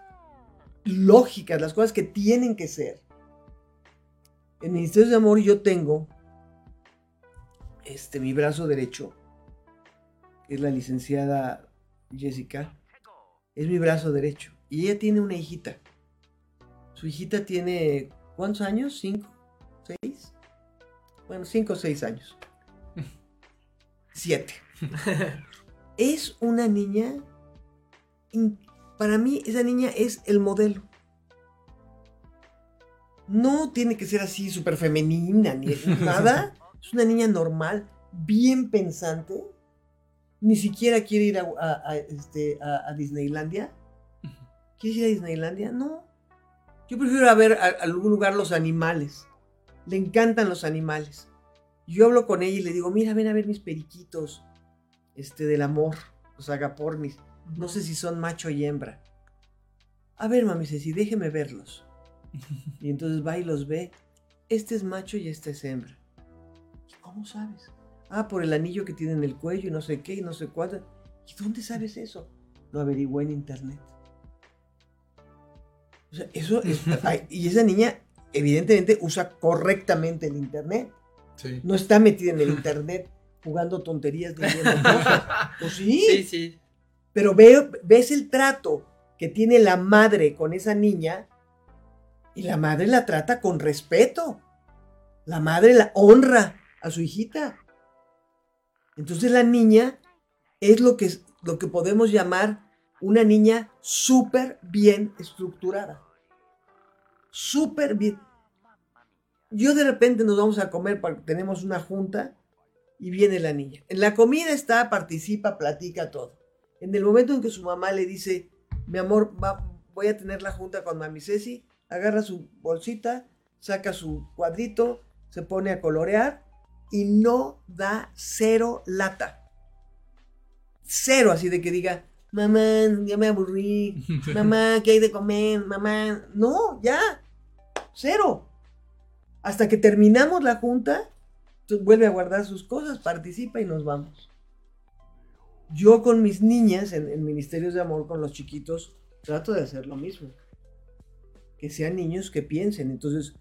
lógicas, las cosas que tienen que ser. En Ministerios de Amor yo tengo este mi brazo derecho, que es la licenciada Jessica, es mi brazo derecho. Y ella tiene una hijita. Su hijita tiene, ¿cuántos años? ¿Cinco? ¿Seis? Bueno, cinco o seis años. Siete. es una niña, para mí esa niña es el modelo. No tiene que ser así súper femenina ni nada. Es una niña normal, bien pensante. Ni siquiera quiere ir a, a- a, este, a- Disneylandia. ¿Quieres ir a Disneylandia? No. Yo prefiero a ver a algún lugar los animales. Le encantan los animales. Yo hablo con ella y le digo, mira, ven a ver mis periquitos. Este del amor. Los agapornis. No sé si son macho y hembra. A ver, mami Ceci, déjeme verlos. Y entonces va y los ve. Este es macho y este es hembra. ¿Y cómo sabes? Ah, por el anillo que tiene en el cuello y no sé qué y no sé cuánto. ¿Y dónde sabes eso? Lo averigué en internet. O sea, eso es. y esa niña, evidentemente, usa correctamente el internet. Sí. No está metida en el internet jugando tonterías ni viendo cosas. Pues sí, Sí, sí. pero veo, ves el trato que tiene la madre con esa niña y la madre la trata con respeto. La madre la honra a su hijita. Entonces la niña es lo que, lo que podemos llamar una niña súper bien estructurada. Súper bien. Yo de repente nos vamos a comer, porque tenemos una junta y viene la niña. En la comida está, participa, platica todo. En el momento en que su mamá le dice, mi amor, va- voy a tener la junta con mami Ceci, agarra su bolsita, saca su cuadrito, se pone a colorear y no da cero lata. Cero, así de que diga, mamá, ya me aburrí, mamá, ¿qué hay de comer? Mamá, no, ya, cero. Hasta que terminamos la junta, tú- vuelve a guardar sus cosas, participa y nos vamos. Yo con mis niñas en, en Ministerios de Amor, con los chiquitos, trato de hacer lo mismo. Que sean niños que piensen. Entonces,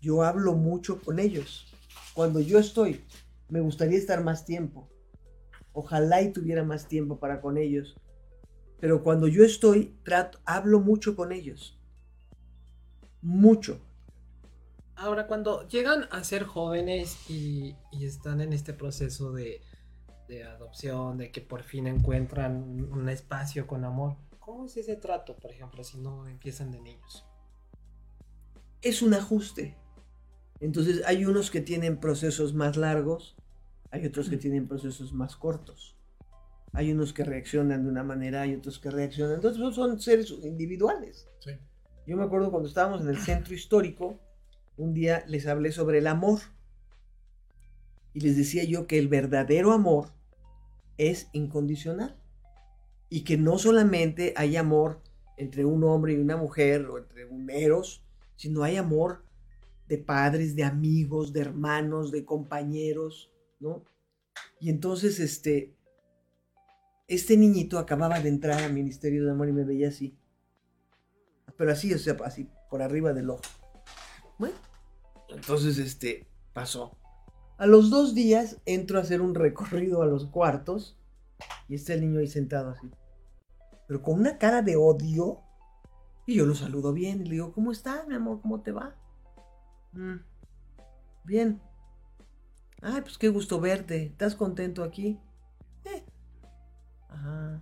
yo hablo mucho con ellos. Cuando yo estoy, me gustaría estar más tiempo. Ojalá y tuviera más tiempo para con ellos. Pero cuando yo estoy, trato, hablo mucho con ellos. Mucho. Ahora, cuando llegan a ser jóvenes y, y están en este proceso de, de adopción, de que por fin encuentran un, espacio con amor, ¿cómo es ese trato, por ejemplo, si no empiezan de niños? es un ajuste. Entonces hay unos que tienen procesos más largos, hay otros que tienen procesos más cortos. Hay unos que reaccionan de una manera, hay otros que reaccionan. Entonces son seres individuales. Sí. Yo me acuerdo cuando estábamos en el centro histórico, un día les hablé sobre el amor. Y les decía yo que el verdadero amor es incondicional. Y que no solamente hay amor entre un hombre y una mujer o entre un eros, sino hay amor de padres, de amigos, de hermanos, de compañeros, ¿no? Y entonces, este, este niñito acababa de entrar al Ministerio de Amor y me veía así. Pero así, o sea, así, por arriba del ojo. Bueno, entonces este pasó. A los dos días entro a hacer un recorrido a los cuartos y está el niño ahí sentado así. Pero con una cara de odio. Y yo lo saludo bien y le digo, ¿cómo estás, mi amor? ¿Cómo te va? "Mm, bien. Ay, pues qué gusto verte. ¿Estás contento aquí? Eh. Ajá.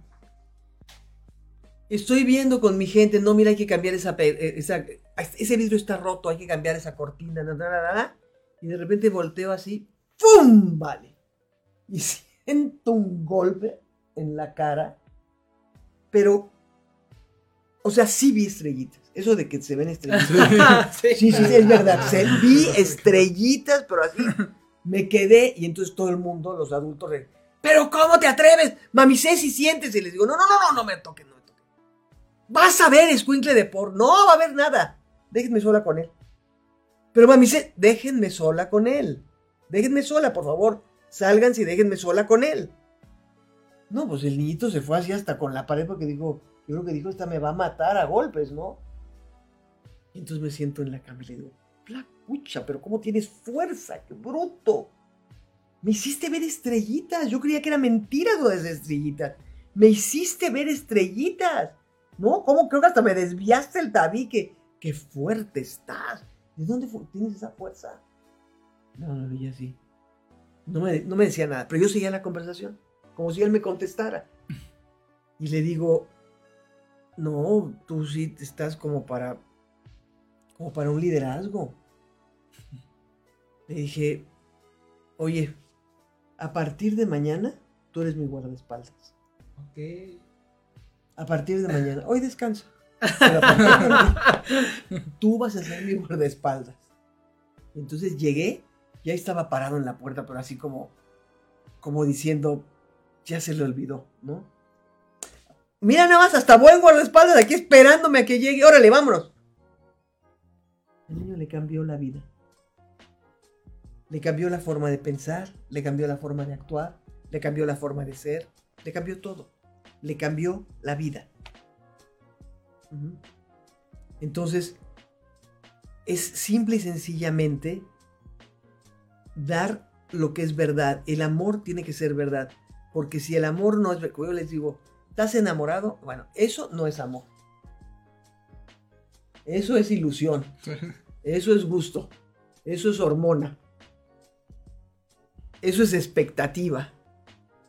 Estoy viendo con mi gente, no, mira, hay que cambiar esa, eh, esa- ese vidrio está roto, hay que cambiar esa cortina, na, na, na, y de repente volteo así, ¡pum! Vale. Y siento un golpe en la cara, pero, o sea, sí vi estrellitas. Eso de que se ven estrellitas. sí. Sí, sí, es verdad. Se, vi estrellitas, pero así me quedé y entonces todo el mundo, los adultos, re- pero ¿cómo te atreves? Mami Ceci, siéntese. Y les digo, no, no, no, no, no me toques, no. Vas a ver escuincle de por. No va a haber nada. Déjenme sola con él. Pero mami Ceci, déjenme sola con él. Déjenme sola, por favor. Sálganse y déjenme sola con él. No, pues el niñito se fue así hasta con la pared porque dijo, yo creo que dijo, esta me va a matar a golpes, ¿no? Y entonces me siento en la cama y le digo, la pucha, pero ¿cómo tienes fuerza? ¡Qué bruto! Me hiciste ver estrellitas. Yo creía que era mentira lo de esas estrellitas. Me hiciste ver estrellitas. ¿No? ¿Cómo? Creo que hasta me desviaste el tabique. ¡Qué fuerte estás! ¿De dónde tienes esa fuerza? No, no veía así. No me, no me decía nada, pero yo seguía la conversación. Como si él me contestara. Y le digo, no, tú sí estás como para como para un liderazgo. Le dije, oye, a partir de mañana tú eres mi guardaespaldas. Ok. A partir de mañana, hoy descanso. Pero a partir de mañana, tú vas a ser mi guardaespaldas. Entonces llegué, ya estaba parado en la puerta, pero así como, como diciendo, ya se le olvidó, ¿no? Mira nada más, hasta buen guardaespaldas aquí esperándome a que llegue. Órale, vámonos. El niño le cambió la vida. Le cambió la forma de pensar, le cambió la forma de actuar, le cambió la forma de ser, le cambió todo. Le cambió la vida. Entonces, es simple y sencillamente dar lo que es verdad. El amor tiene que ser verdad. Porque si el amor no es verdad, yo les digo, ¿estás enamorado? Bueno, eso no es amor. Eso es ilusión. Eso es gusto. Eso es hormona. Eso es expectativa.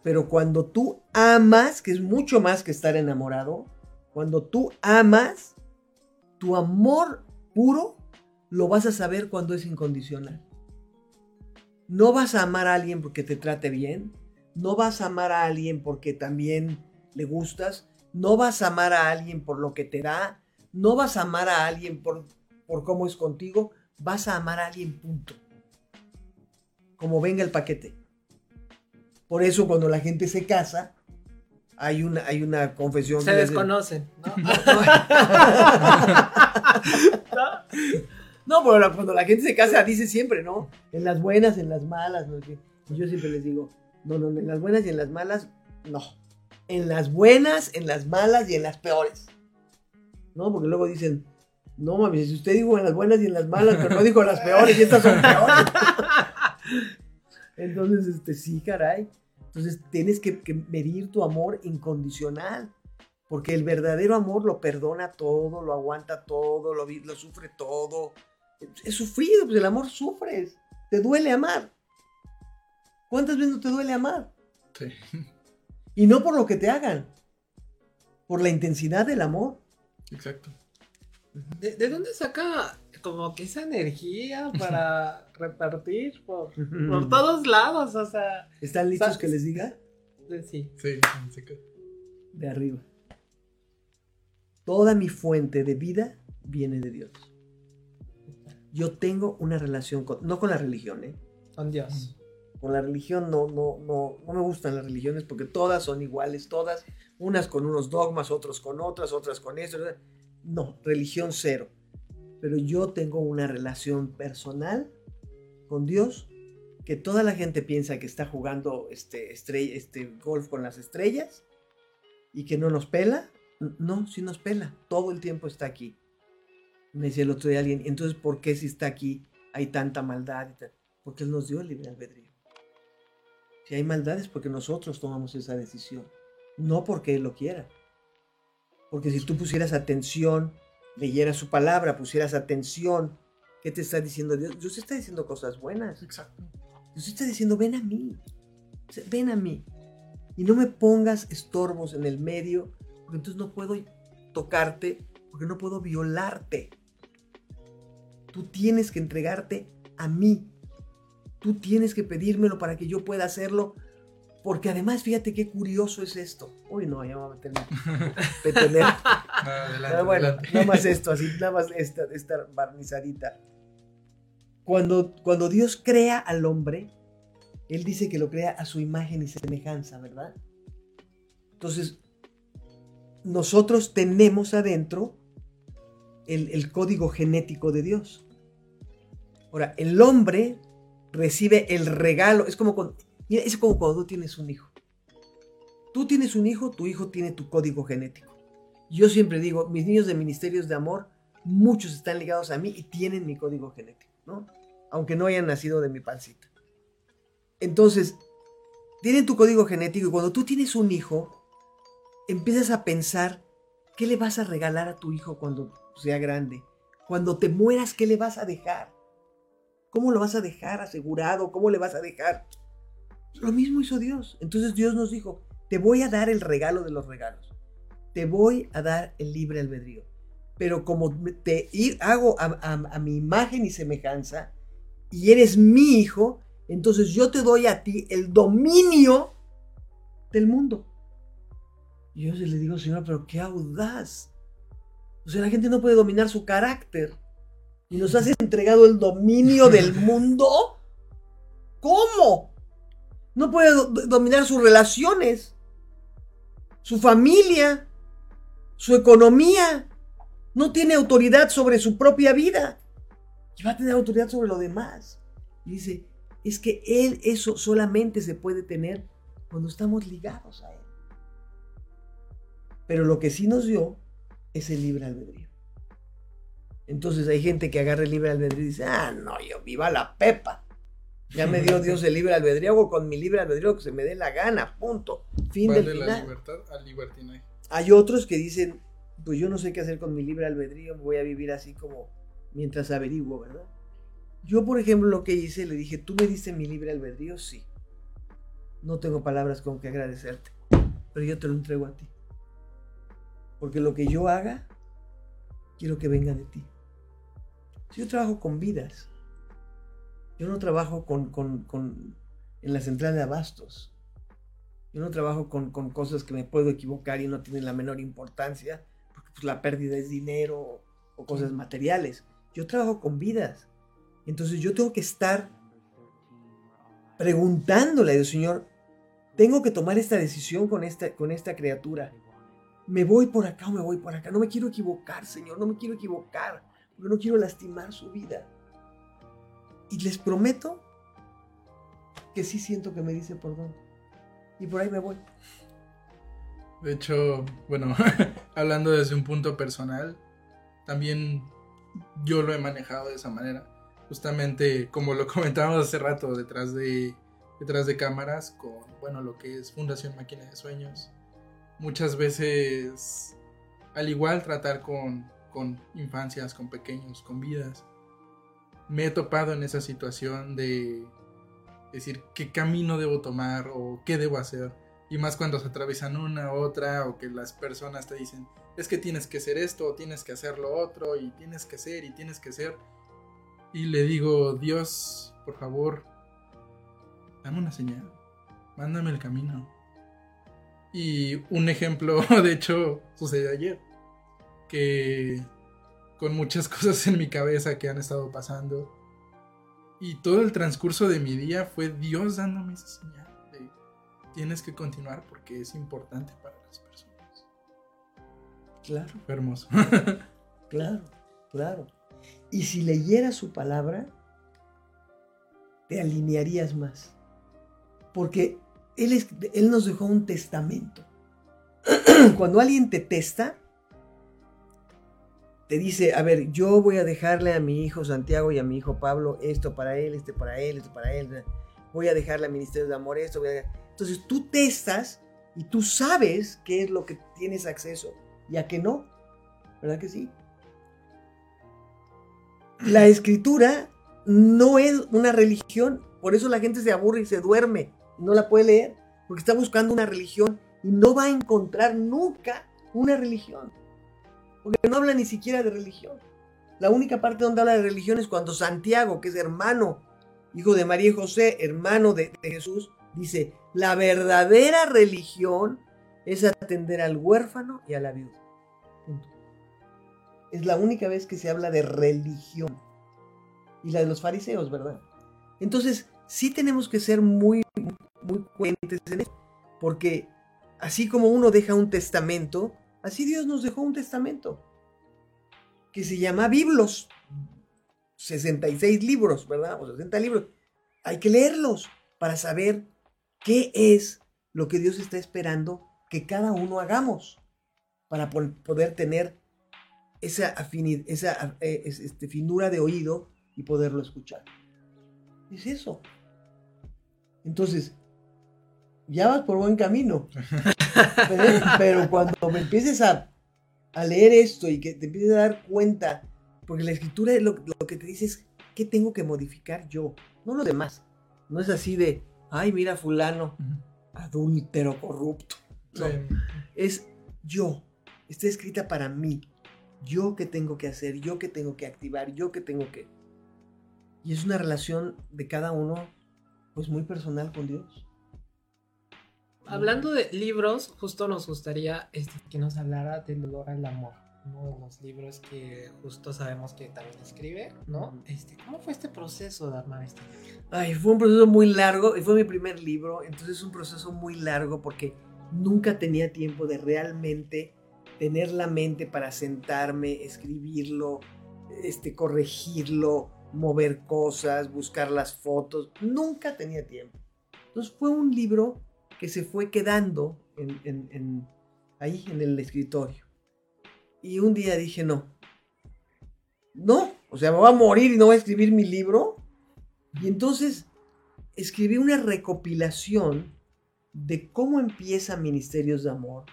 Pero cuando tú amas, que es mucho más que estar enamorado, cuando tú amas, tu amor puro lo vas a saber cuando es incondicional. No vas a amar a alguien porque te trate bien, no vas a amar a alguien porque también le gustas, no vas a amar a alguien por lo que te da, no vas a amar a alguien por, por cómo es contigo, vas a amar a alguien punto. Como venga el paquete. Por eso cuando la gente se casa, hay una, hay una confesión. Se desconocen, ¿no? No, pero cuando la gente se casa dice siempre, ¿no? En las buenas, en las malas, no. Y yo siempre les digo, no, no, en las buenas y en las malas, no. En las buenas, en las malas y en las peores. ¿No? Porque luego dicen, no mami, si usted dijo en las buenas y en las malas, pero no dijo en las peores y estas son peores. Entonces, este, sí, caray. Entonces tienes que, que medir tu amor incondicional. Porque el verdadero amor lo perdona todo, lo aguanta todo, lo sufre todo. Es sufrido, pues el amor sufres. Te duele amar. ¿Cuántas veces no te duele amar? Sí. Y no por lo que te hagan, por la intensidad del amor. Exacto. ¿De, de dónde saca como que esa energía para repartir por, por todos lados? O sea, ¿Están listos ¿Sabes? que les diga? sí. Sí, De arriba. Toda mi fuente de vida viene de Dios. Yo tengo una relación con, no con la religión, ¿eh? Con Dios. Con la religión no, no, no, no me gustan las religiones porque todas son iguales, todas, unas con unos dogmas, otros con otras, otras con esto. No, religión cero. Pero yo tengo una relación personal con Dios que toda la gente piensa que está jugando este, este golf con las estrellas y que no nos pela. No, sí nos pela. Todo el tiempo está aquí. Me decía el otro día alguien, entonces, ¿por qué si está aquí hay tanta maldad? Porque Él nos dio el libre albedrío. Si hay maldad es porque nosotros tomamos esa decisión, no porque Él lo quiera. Porque si tú pusieras atención, leyeras su palabra, pusieras atención, ¿qué te está diciendo Dios? Dios está diciendo cosas buenas. Exacto. Dios te está diciendo, ven a mí. Ven a mí. Y no me pongas estorbos en el medio, porque entonces no puedo tocarte, porque no puedo violarte. Tú tienes que entregarte a mí. Tú tienes que pedírmelo para que yo pueda hacerlo. Porque además, fíjate qué curioso es esto. Uy, no, ya me voy a. Ah, adelante, Pero bueno, adelante. nada más esto, así, nada más esta, esta barnizadita. Cuando, cuando Dios crea al hombre, Él dice que lo crea a su imagen y semejanza, ¿verdad? Entonces, nosotros tenemos adentro el, el código genético de Dios. Ahora, el hombre recibe el regalo, es como cuando, mira, es como cuando tú tienes un hijo. Tú tienes un hijo, tu hijo tiene tu código genético. Yo siempre digo, mis niños de ministerios de amor, muchos están ligados a mí y tienen mi código genético, ¿no? Aunque no hayan nacido de mi pancita. Entonces, tienen tu código genético y cuando tú tienes un hijo, empiezas a pensar, ¿qué le vas a regalar a tu hijo cuando sea grande? Cuando te mueras, ¿qué le vas a dejar? ¿Cómo lo vas a dejar asegurado? ¿Cómo le vas a dejar? Lo mismo hizo Dios. Entonces Dios nos dijo, te voy a dar el regalo de los regalos. Te voy a dar el libre albedrío. Pero como te hago a, a- a mi imagen y semejanza, y eres mi hijo, entonces yo te doy a ti el dominio del mundo. Y yo le digo, Señor, pero qué audaz. O sea, la gente no puede dominar su carácter. Y nos has entregado el dominio del mundo. ¿Cómo? No puede do- dominar sus relaciones, su familia, su economía. No tiene autoridad sobre su propia vida. Y va a tener autoridad sobre lo demás. Y dice, es que Él eso solamente se puede tener cuando estamos ligados a Él. Pero lo que sí nos dio es el libre albedrío. Entonces hay gente que agarra el libre albedrío y dice, ah, no, yo viva la pepa. Ya me dio Dios el libre albedrío, hago con mi libre albedrío que se me dé la gana, punto. Fin Vale del la final. libertad al libertinaje. Hay otros que dicen, pues yo no sé qué hacer con mi libre albedrío, voy a vivir así como mientras averiguo, ¿verdad? Yo, por ejemplo, lo que hice, le dije, ¿tú me diste mi libre albedrío? Sí. No tengo palabras con que agradecerte, pero yo te lo entrego a ti. Porque lo que yo haga, quiero que venga de ti. Si yo trabajo con vidas, yo no trabajo con, con- con- en la central de abastos. Yo no trabajo con, con cosas que me puedo equivocar y no tienen la menor importancia, porque pues, la pérdida es dinero o, o cosas materiales. Yo trabajo con vidas. Entonces yo tengo que estar preguntándole a Dios, Señor, tengo que tomar esta decisión con esta, con esta criatura. ¿Me voy por acá o me voy por acá? No me quiero equivocar, Señor, no me quiero equivocar, porque no quiero lastimar su vida. Y les prometo que sí siento que me dice por dónde. Y por ahí me voy. De hecho, bueno, hablando desde un punto personal, también yo lo he manejado de esa manera. Justamente como lo comentábamos hace rato, detrás de, detrás de cámaras, con bueno, lo que es Fundación Máquina de Sueños. Muchas veces, al igual tratar con, con infancias, con pequeños, con vidas, me he topado en esa situación de decir qué camino debo tomar o qué debo hacer. Y más cuando se atraviesan una, otra, o que las personas te dicen, es que tienes que hacer esto, o tienes que hacer lo otro, y tienes que ser, y tienes que ser. Y le digo, Dios, por favor, dame una señal, mándame el camino. Y un ejemplo, de hecho, sucedió ayer, que con muchas cosas en mi cabeza que han estado pasando, y todo el transcurso de mi día fue Dios dándome esa señal de tienes que continuar porque es importante para las personas. Claro, Fue hermoso. claro, claro. Y si leyeras su palabra, te alinearías más. Porque Él, es- él nos dejó un testamento. cuando alguien te testa, te dice, a ver, yo voy a dejarle a mi hijo Santiago y a mi hijo Pablo esto para él, este para él, esto para él, voy a dejarle al Ministerio de Amor esto, voy a... entonces tú testas y tú sabes qué es lo que tienes acceso y a qué no, ¿verdad que sí? La escritura no es una religión, por eso la gente se aburre y se duerme, no la puede leer, porque está buscando una religión y no va a encontrar nunca una religión, porque no habla ni siquiera de religión. La única parte donde habla de religión es cuando Santiago, que es hermano, hijo de María y José, hermano de, Jesús, dice, la verdadera religión es atender al huérfano y a la viuda. Es la única vez que se habla de religión. Y la de los fariseos, ¿verdad? Entonces, sí tenemos que ser muy, muy coherentes en eso. Porque así como uno deja un testamento, así Dios nos dejó un testamento. Que se llama Biblos. 66 libros, ¿verdad? O 60 libros. Hay que leerlos para saber qué es lo que Dios está esperando que cada uno hagamos para po- poder tener esa, afini- esa eh, es- este, finura de oído y poderlo escuchar. Es eso. Entonces, ya vas por buen camino. Pero, pero cuando me empieces a, a leer esto y que te empieces a dar cuenta, porque la escritura lo, lo que te dice es qué tengo que modificar yo, no lo demás. No es así de, ay, mira fulano, adúltero, corrupto. No, es yo. Está escrita para mí. Yo qué tengo que hacer, yo qué tengo que activar, yo qué tengo que... Y es una relación de cada uno, pues muy personal con Dios. Hablando de libros, justo nos gustaría este, que nos hablara del olor al amor. Uno de los libros que justo sabemos que también escribe, ¿no? Este, ¿Cómo fue este proceso de armar este libro? Ay, fue un proceso muy largo y fue mi primer libro, entonces es un proceso muy largo porque nunca tenía tiempo de realmente tener la mente para sentarme, escribirlo, este, corregirlo, mover cosas, buscar las fotos. Nunca tenía tiempo. Entonces fue un libro que se fue quedando en, ahí en el escritorio. Y un día dije, no, no, o sea, me voy a morir y no voy a escribir mi libro. Y entonces escribí una recopilación de cómo empieza Ministerios de Amor,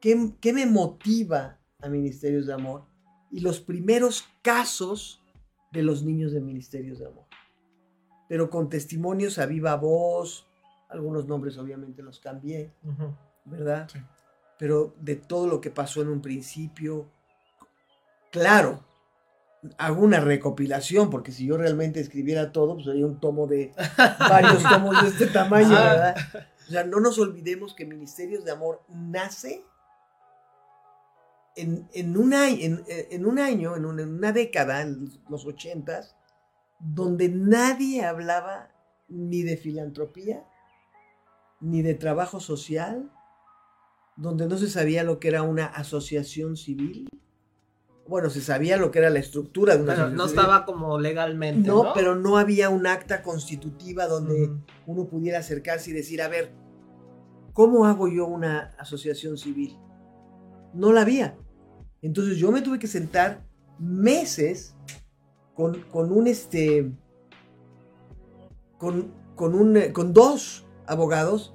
qué, qué me motiva a Ministerios de Amor y los primeros casos de los niños de Ministerios de Amor. Pero con testimonios a viva voz, algunos nombres obviamente los cambié, ¿verdad? Sí. Pero de todo lo que pasó en un principio, claro, hago una recopilación, porque si yo realmente escribiera todo, pues sería un tomo de varios tomos de este tamaño, Ah. ¿verdad? O sea, no nos olvidemos que Ministerios de Amor nace en, en un, año, en, en un año, en una, en una década, en los ochentas, donde nadie hablaba ni de filantropía, ni de trabajo social, donde no se sabía lo que era una asociación civil. Bueno, se sabía lo que era la estructura de una Pero asociación no civil. estaba como legalmente. No, No, pero no había un acta constitutiva donde Ujú. uno pudiera acercarse y decir, a ver, ¿cómo hago yo una asociación civil? No la había. Entonces yo me tuve que sentar meses con, con un este. Con, con un, eh, con dos abogados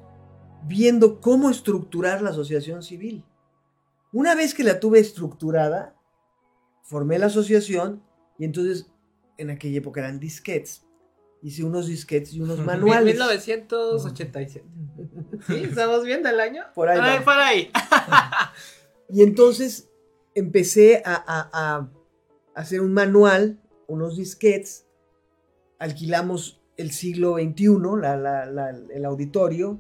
viendo cómo estructurar la asociación civil. Una vez que la tuve estructurada, formé la asociación y entonces en aquella época eran disquetes. Hice unos disquetes y unos manuales. 1987. ¿Sí? ¿Estamos viendo el año? Por ahí Ay, por ahí. Y entonces empecé a, a- a hacer un manual, unos disquetes, alquilamos el siglo XXI, la- la- la- el auditorio,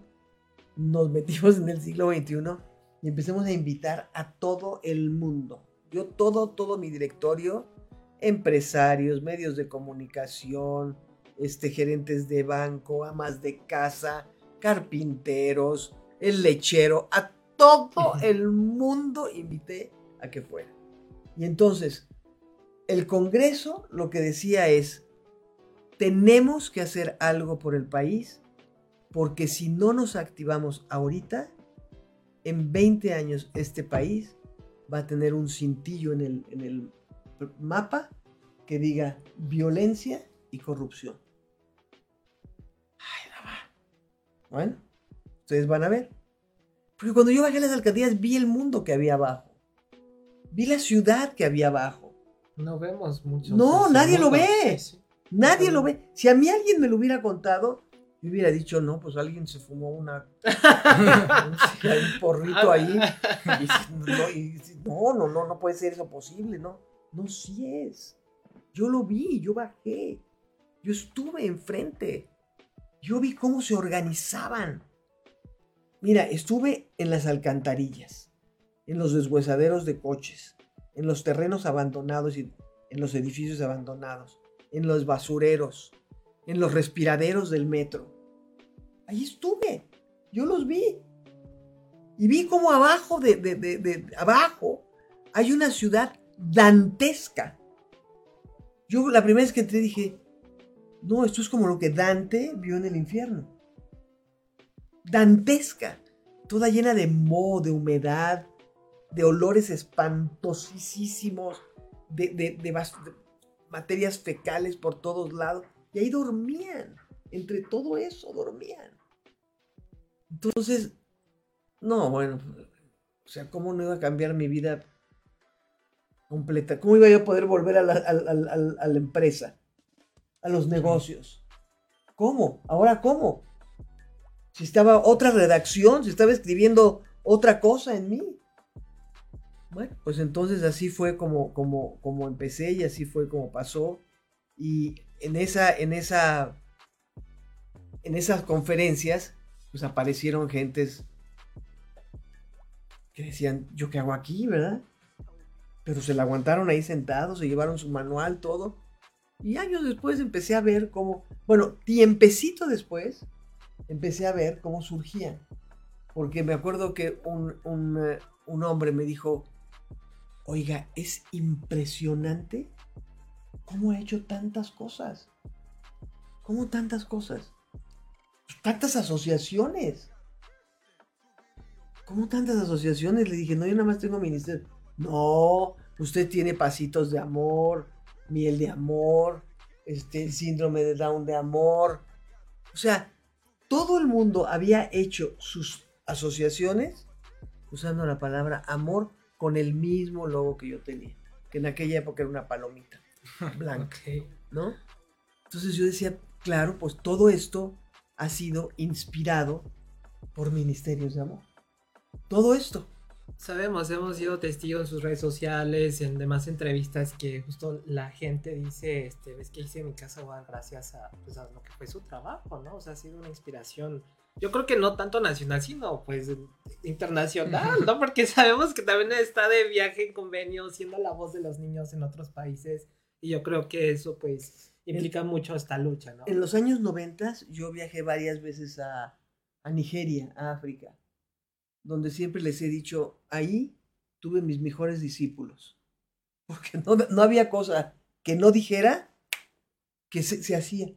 nos metimos en el siglo XXI y empecemos a invitar a todo el mundo. Yo todo, todo mi directorio, empresarios, medios de comunicación, este, gerentes de banco, amas de casa, carpinteros, el lechero, a todo el mundo invité a que fuera. Y entonces, el Congreso lo que decía es, tenemos que hacer algo por el país, porque si no nos activamos ahorita, en 20 años este país va a tener un cintillo en el, en el mapa que diga violencia y corrupción. Ay, no va. Bueno, ustedes van a ver. Porque cuando yo bajé a las alcaldías vi el mundo que había abajo. Vi la ciudad que había abajo. No vemos mucho. No, nadie lo ve. Sí, sí. Nadie lo ve. Si a mí alguien me lo hubiera contado, yo hubiera dicho, no, pues alguien se fumó una, un, porrito ahí. Y dices, no, y no, no, no, no puede ser eso posible, ¿no? No, sí es. Yo lo vi, yo bajé. Yo estuve enfrente. Yo vi cómo se organizaban. Mira, estuve en las alcantarillas, en los deshuesaderos de coches, en los terrenos abandonados y en los edificios abandonados, en los basureros, en los respiraderos del metro. Ahí estuve. Yo los vi. Y vi como abajo de, de- de- abajo hay una ciudad dantesca. Yo la primera vez que entré dije, no, esto es como lo que Dante vio en el infierno. Dantesca. Toda llena de moho, de humedad, de olores espantosísimos, de, de materias fecales por todos lados. Y ahí dormían. Entre todo eso dormían. Entonces, no, bueno, o sea, ¿cómo no iba a cambiar mi vida completa? ¿Cómo iba yo a poder volver a la, al- a la empresa? A los negocios. ¿Cómo? ¿Ahora cómo? Si estaba otra redacción, si estaba escribiendo otra cosa en mí. Bueno, pues entonces así fue como, como, como empecé y así fue como pasó. Y en esa, en esa, en esas conferencias, pues aparecieron gentes que decían, ¿yo qué hago aquí, verdad? Pero se la aguantaron ahí sentados, se llevaron su manual, todo. Y años después empecé a ver cómo, bueno, tiempecito después, empecé a ver cómo surgían. Porque me acuerdo que un, un, eh, un hombre me dijo, oiga, es impresionante cómo ha hecho tantas cosas. ¿Cómo tantas cosas? Tantas asociaciones. ¿Cómo tantas asociaciones? Le dije, no, yo nada más tengo ministerio. No, usted tiene pasitos de amor, miel de amor, este, el síndrome de Down de amor. O sea, todo el mundo había hecho sus asociaciones usando la palabra amor con el mismo logo que yo tenía, que en aquella época era una palomita blanca, Ok. ¿no? Entonces yo decía, claro, pues todo esto ha sido inspirado por ministerios de amor. Todo esto. Sabemos, hemos sido testigos en sus redes sociales, en demás entrevistas que justo la gente dice, este, ves que hice mi casa igual gracias a, pues, a lo que fue su trabajo, ¿no? O sea, ha sido una inspiración. Yo creo que no tanto nacional, sino pues internacional, ¿no? Porque sabemos que también está de viaje en convenio, siendo la voz de los niños en otros países. Y yo creo que eso pues implica mucho esta lucha, ¿no? En los años 90 yo viajé varias veces a, a Nigeria, a África, donde siempre les he dicho, ahí tuve mis mejores discípulos, porque no, no había cosa que no dijera que se, se hacía.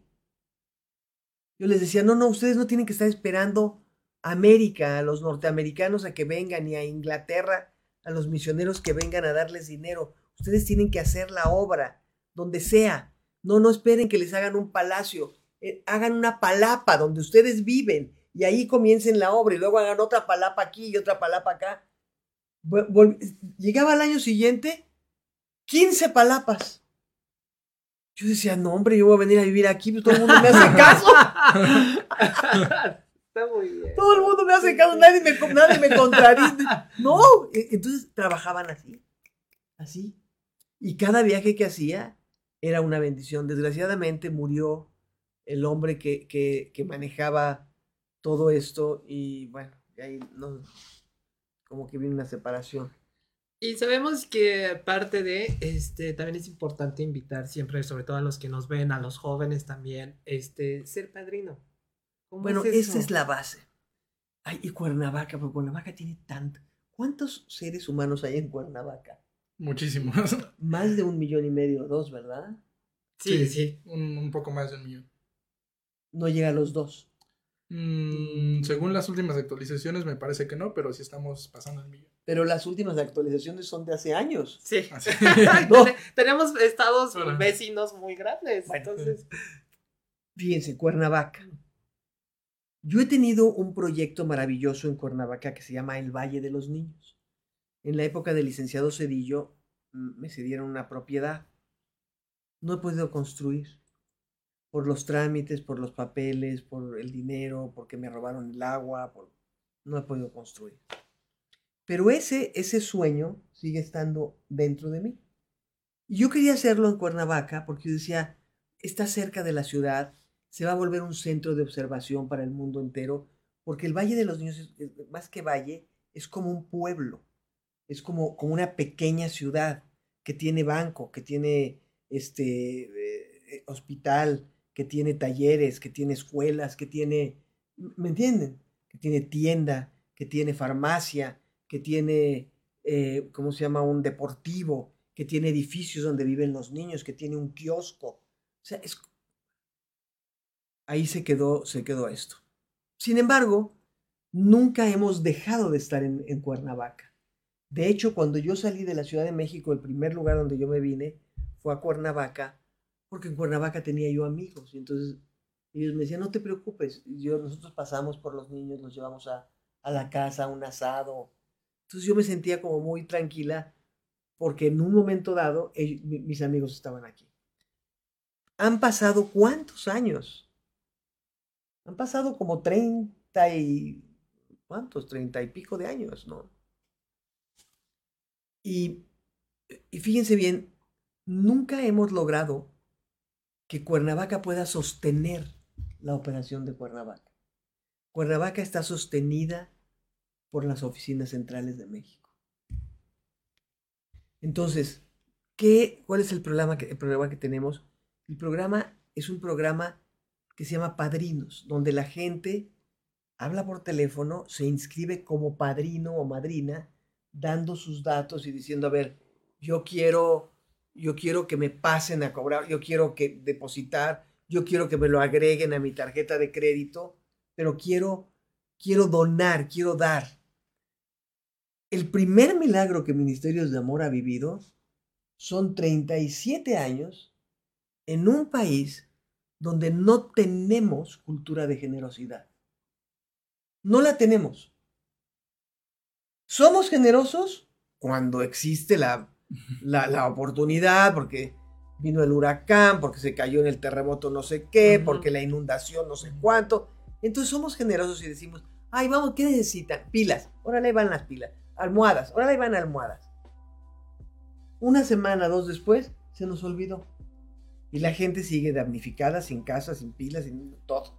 Yo les decía, no, no, ustedes no tienen que estar esperando a América, a los norteamericanos a que vengan, ni a Inglaterra, a los misioneros que vengan a darles dinero. Ustedes tienen que hacer la obra, donde sea. No, no esperen que les hagan un palacio. Eh, hagan una palapa donde ustedes viven y ahí comiencen la obra y luego hagan otra palapa aquí y otra palapa acá. Vol- Llegaba al año siguiente, 15 palapas. Yo decía, no, hombre, yo voy a venir a vivir aquí, pues todo el mundo me hace caso. Está muy bien. Todo el mundo me hace caso, nadie me, nadie me contradice. No, e- entonces trabajaban así, así. Y cada viaje que hacía era una bendición. Desgraciadamente murió el hombre que, que, que manejaba todo esto y bueno, ahí no, como que viene una separación. Y sabemos que aparte de este también es importante invitar siempre, sobre todo a los que nos ven, a los jóvenes también, este ser padrino. ¿Cómo Bueno, es esa es la base. Ay, y Cuernavaca, pero Cuernavaca tiene tanto. ¿Cuántos seres humanos hay en Cuernavaca? Muchísimos. Más de un millón y medio, dos, ¿verdad? Sí, sí. Un, un poco más de un millón. No llega a los dos. Mm, según las últimas actualizaciones me parece que no, pero sí estamos pasando el millón. Pero las últimas actualizaciones son de hace años. Sí. Así. No. Ten- Tenemos estados Bueno. vecinos muy grandes. Bueno. entonces, Fíjense, Cuernavaca. Yo he tenido un proyecto maravilloso en Cuernavaca que se llama El Valle de los Niños. En la época del licenciado Cedillo mm, me cedieron una propiedad. No he podido construir por los trámites, por los papeles, por el dinero, porque me robaron el agua, por- no he podido construir. Pero ese, ese sueño sigue estando dentro de mí. Yo quería hacerlo en Cuernavaca porque yo decía, está cerca de la ciudad, se va a volver un centro de observación para el mundo entero, porque el Valle de los Niños, más que valle, es como un pueblo, es como, como una pequeña ciudad que tiene banco, que tiene este eh, eh, hospital, que tiene talleres, que tiene escuelas, que tiene, ¿me entienden? Que tiene tienda, que tiene farmacia, que tiene, eh, ¿cómo se llama? Un deportivo, que tiene edificios donde viven los niños, que tiene un kiosco. O sea, es... ahí se quedó, se quedó esto. Sin embargo, nunca hemos dejado de estar en, en Cuernavaca. De hecho, cuando yo salí de la Ciudad de México, el primer lugar donde yo me vine fue a Cuernavaca, porque en Cuernavaca tenía yo amigos. Y entonces ellos me decían, no te preocupes, yo, nosotros pasamos por los niños, los llevamos a, la casa, a un asado. Entonces yo me sentía como muy tranquila porque en un momento dado mis amigos estaban aquí. Han pasado cuántos años? Han pasado como 30 y... ¿Cuántos? 30 y pico de años, ¿no? Y, fíjense bien, nunca hemos logrado que Cuernavaca pueda sostener la operación de Cuernavaca. Cuernavaca está sostenida por las oficinas centrales de México. Entonces, ¿qué, ¿cuál es el programa, que, el programa que tenemos? El programa es un programa que se llama Padrinos, donde la gente habla por teléfono, se inscribe como padrino o madrina, dando sus datos y diciendo, a ver, yo quiero, yo quiero que me pasen a cobrar, yo quiero que depositar, yo quiero que me lo agreguen a mi tarjeta de crédito, pero quiero, quiero donar, quiero dar. El primer milagro que Ministerios de Amor ha vivido son 37 años en un país donde no tenemos cultura de generosidad. No la tenemos. Somos generosos cuando existe la, la, la oportunidad, porque vino el huracán, porque se cayó en el terremoto no sé qué, porque la inundación no sé cuánto. Entonces somos generosos y decimos, ay, vamos, ¿qué necesitan? Pilas. Órale, van las pilas. Almohadas. Órale, van almohadas. Una semana, dos después, se nos olvidó. Y la gente sigue damnificada, sin casa, sin pilas, sin todo.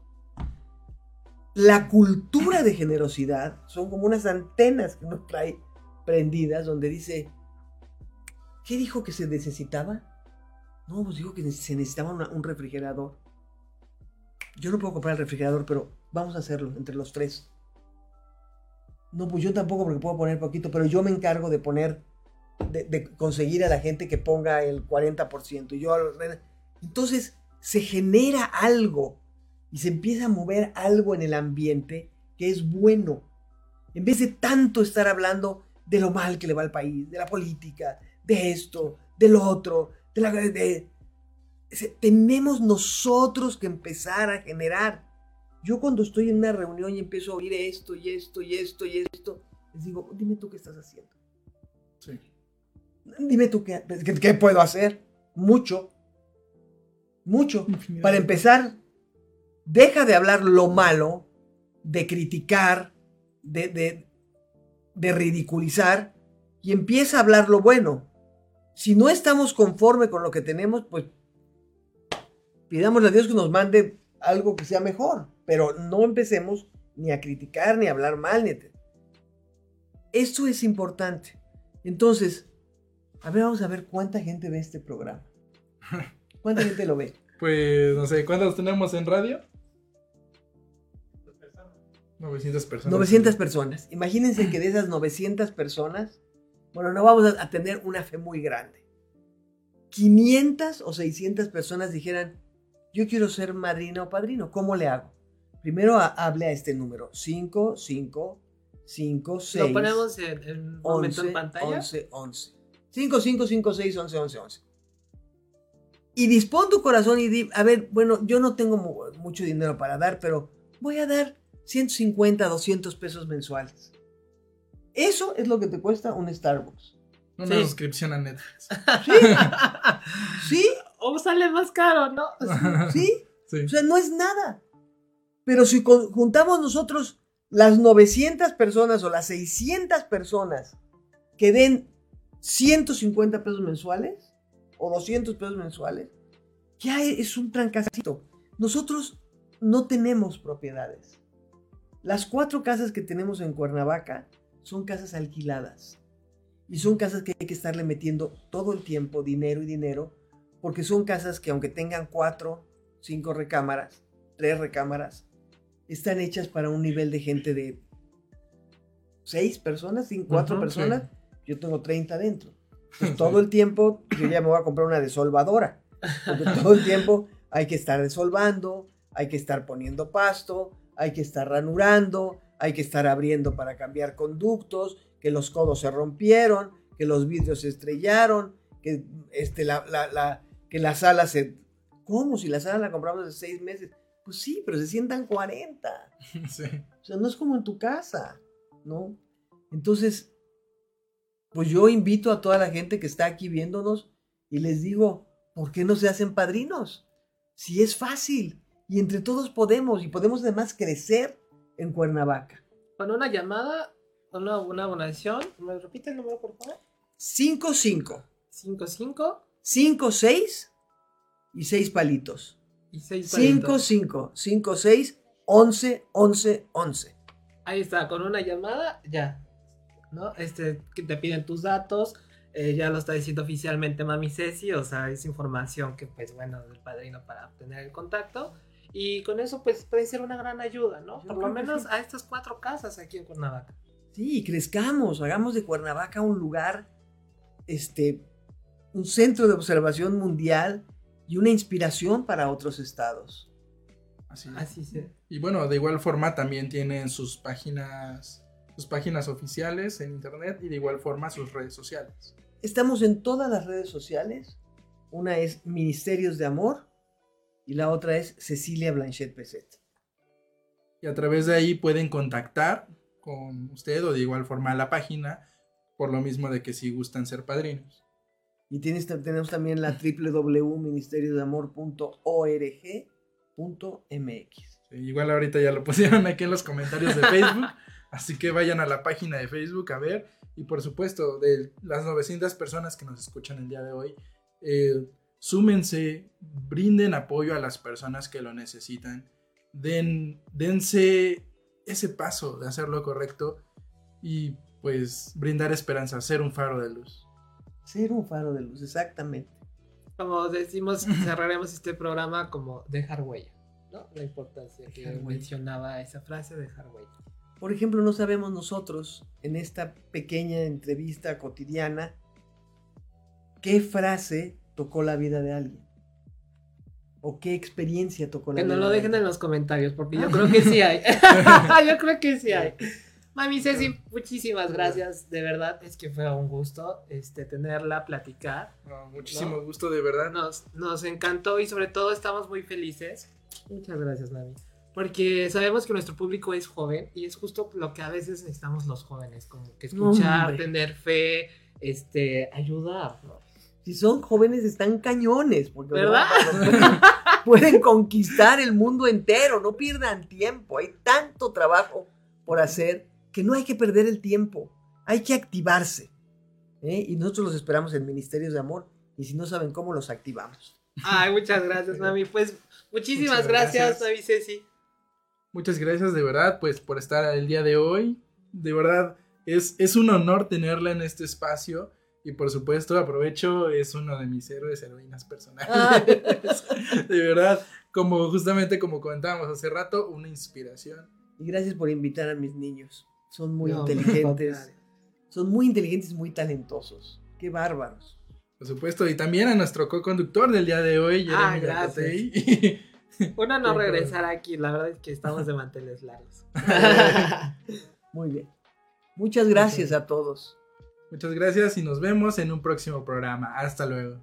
La cultura de generosidad son como unas antenas que uno trae prendidas donde dice, ¿qué dijo que se necesitaba? No, pues dijo que se necesitaba un refrigerador. Yo no puedo comprar el refrigerador, pero vamos a hacerlo entre los tres. No, pues yo tampoco porque puedo poner poquito, pero yo me encargo de poner, de, conseguir a la gente que ponga el 40%. Y yo, entonces se genera algo y se empieza a mover algo en el ambiente que es bueno. En vez de tanto estar hablando de lo mal que le va al país, de la política, de esto, del otro, de la... de- tenemos nosotros que empezar a generar. Yo cuando estoy en una reunión y empiezo a oír esto y esto y esto y esto, les digo, dime tú qué estás haciendo. Sí. Dime tú qué, qué, qué puedo hacer. Mucho. Mucho. Para empezar, deja de hablar lo malo, de criticar, de, de, ridiculizar y empieza a hablar lo bueno. Si no estamos conforme con lo que tenemos, pues pidámosle a Dios que nos mande algo que sea mejor, pero no empecemos ni a criticar, ni a hablar mal. Ni a- Esto es importante. Entonces, a ver, vamos a ver cuánta gente ve este programa. ¿Cuánta gente lo ve? Pues no sé, ¿cuántos tenemos en radio? 900 personas. 900 personas. Imagínense que de esas 900 personas, bueno, no vamos a, a tener una fe muy grande. 500 o 600 personas dijeran, yo quiero ser madrina o padrino, ¿cómo le hago? Primero ha- hable a este número. 5, 5, 5, 6. Lo ponemos en, en un momento 11, en pantalla. 11, 11. 5, 5, 5, 6, 11, 11, 11. Y dispón tu corazón y di, a ver, bueno, yo no tengo mu- mucho dinero para dar, pero voy a dar 150, 200 pesos mensuales. Eso es lo que te cuesta un Starbucks. Una Sí. suscripción a Netflix. ¿Sí? o sale más caro, ¿no? ¿Sí? Sí. O sea, no es nada. Pero si juntamos nosotros las 900 personas o las 600 personas que den 150 pesos mensuales o 200 pesos mensuales, ya es un trancacito. Nosotros no tenemos propiedades. Las cuatro casas que tenemos en Cuernavaca son casas alquiladas. Y son casas que hay que estarle metiendo todo el tiempo dinero y dinero, porque son casas que aunque tengan cuatro, cinco recámaras, tres recámaras, están hechas para un nivel de gente de seis personas, cinco, cuatro personas. Yo tengo 30 dentro. Entonces, todo el tiempo yo ya me voy a comprar una desolvadora. Porque todo el tiempo hay que estar desolvando, hay que estar poniendo pasto, hay que estar ranurando, hay que estar abriendo para cambiar conductos, que los codos se rompieron, que los vidrios se estrellaron, que, este, la, la- la- que la sala se... ¿Cómo? Si la sala la compramos hace seis meses. Pues sí, pero se sientan 40. Sí. O sea, no es como en tu casa, ¿no? Entonces, pues yo invito a toda la gente que está aquí viéndonos y les digo, ¿por qué no se hacen padrinos? Si es fácil y entre todos podemos y podemos además crecer en Cuernavaca. Con una llamada, una, una donación. ¿Me repite el número, por favor? 5-5, 55 5-6 y 6 palitos. y 6 5-5, 5-6, 11, 11, 11. Ahí está, con una llamada, ya. ¿No? Este, que te piden tus datos. eh, ya lo está diciendo oficialmente Mami Ceci. O sea, es información que, pues bueno, del padrino para obtener el contacto. Y con eso, pues puede ser una gran ayuda, ¿no? Yo Por lo menos sí. a estas cuatro casas aquí en Cuernavaca. Sí, crezcamos, hagamos de Cuernavaca un lugar, este, un centro de observación mundial y una inspiración para otros estados. Así es. Así se. Y bueno, de igual forma también tienen sus páginas, sus páginas oficiales en internet y de igual forma sus redes sociales. Estamos en todas las redes sociales. Una es Ministerios de Amor y la otra es Cecilia Blanchet Peset. Y a través de ahí pueden contactar con usted o de igual forma la página, por lo mismo de que si gustan ser padrinos. Y tienes, tenemos también la www.ministeriosdeamor.org.mx. Sí, igual ahorita ya lo pusieron aquí en los comentarios de Facebook, así que vayan a la página de Facebook a ver. Y por supuesto, de las 900 personas que nos escuchan el día de hoy, eh, súmense, brinden apoyo a las personas que lo necesitan, den, dense ese paso de hacer lo correcto y pues brindar esperanza, ser un faro de luz. Ser un faro de luz, exactamente. Como decimos, cerraremos este programa como dejar huella, ¿no? La importancia que Dejar huella. mencionaba esa frase, dejar huella. Por ejemplo, no sabemos nosotros en esta pequeña entrevista cotidiana qué frase tocó la vida de alguien. O qué experiencia tocó la Que vida nos lo de dejen en los comentarios, porque yo creo que sí hay. yo creo que sí hay. Mami Ceci, muchísimas gracias, de verdad, es que fue un gusto este, tenerla, platicar. No, muchísimo ¿No? gusto, de verdad. Nos, nos encantó y sobre todo estamos muy felices. Muchas gracias, Mami. Porque sabemos que nuestro público es joven y es justo lo que a veces necesitamos los jóvenes, como que escuchar, Hombre. tener fe, este, ayudar, ¿no? Si son jóvenes están cañones, porque ¿Verdad? pueden, pueden conquistar el mundo entero, no pierdan tiempo, hay tanto trabajo por hacer que no hay que perder el tiempo, hay que activarse. ¿eh? Y nosotros los esperamos en Ministerios de Amor y si no saben cómo los activamos. Ay, muchas gracias, Mami. Pues muchísimas Muchas gracias, gracias. Mami Ceci. Muchas gracias de verdad, pues por estar el día de hoy. De verdad, es, es un honor tenerla en este espacio. Y por supuesto, aprovecho, es uno de mis héroes, heroínas personales. de verdad, como justamente como comentábamos hace rato, una inspiración. Y gracias por invitar a mis niños. Son muy No, inteligentes. Son muy inteligentes y muy talentosos. Qué bárbaros. Por supuesto, y también a nuestro co-conductor del día de hoy, Ah, Jeremy gracias. Yacotey. Uno no regresar aquí, la verdad es que estamos de manteles largos. Muy bien. Muchas gracias a todos. Muchas gracias y nos vemos en un próximo programa. Hasta luego.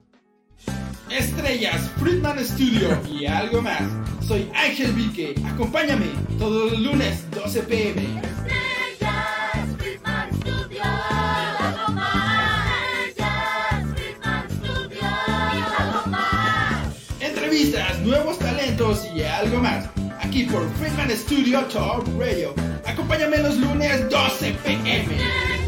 Estrellas, Friedman Studio y algo más. Soy Ángel Vique. Acompáñame todos los lunes 12 pm. Estrellas, Friedman Studio. Y algo más. Estrellas, Friedman Studio. Y algo más. Entrevistas, nuevos talentos y algo más. Aquí por Friedman Studio Talk Radio. Acompáñame los lunes 12 pm.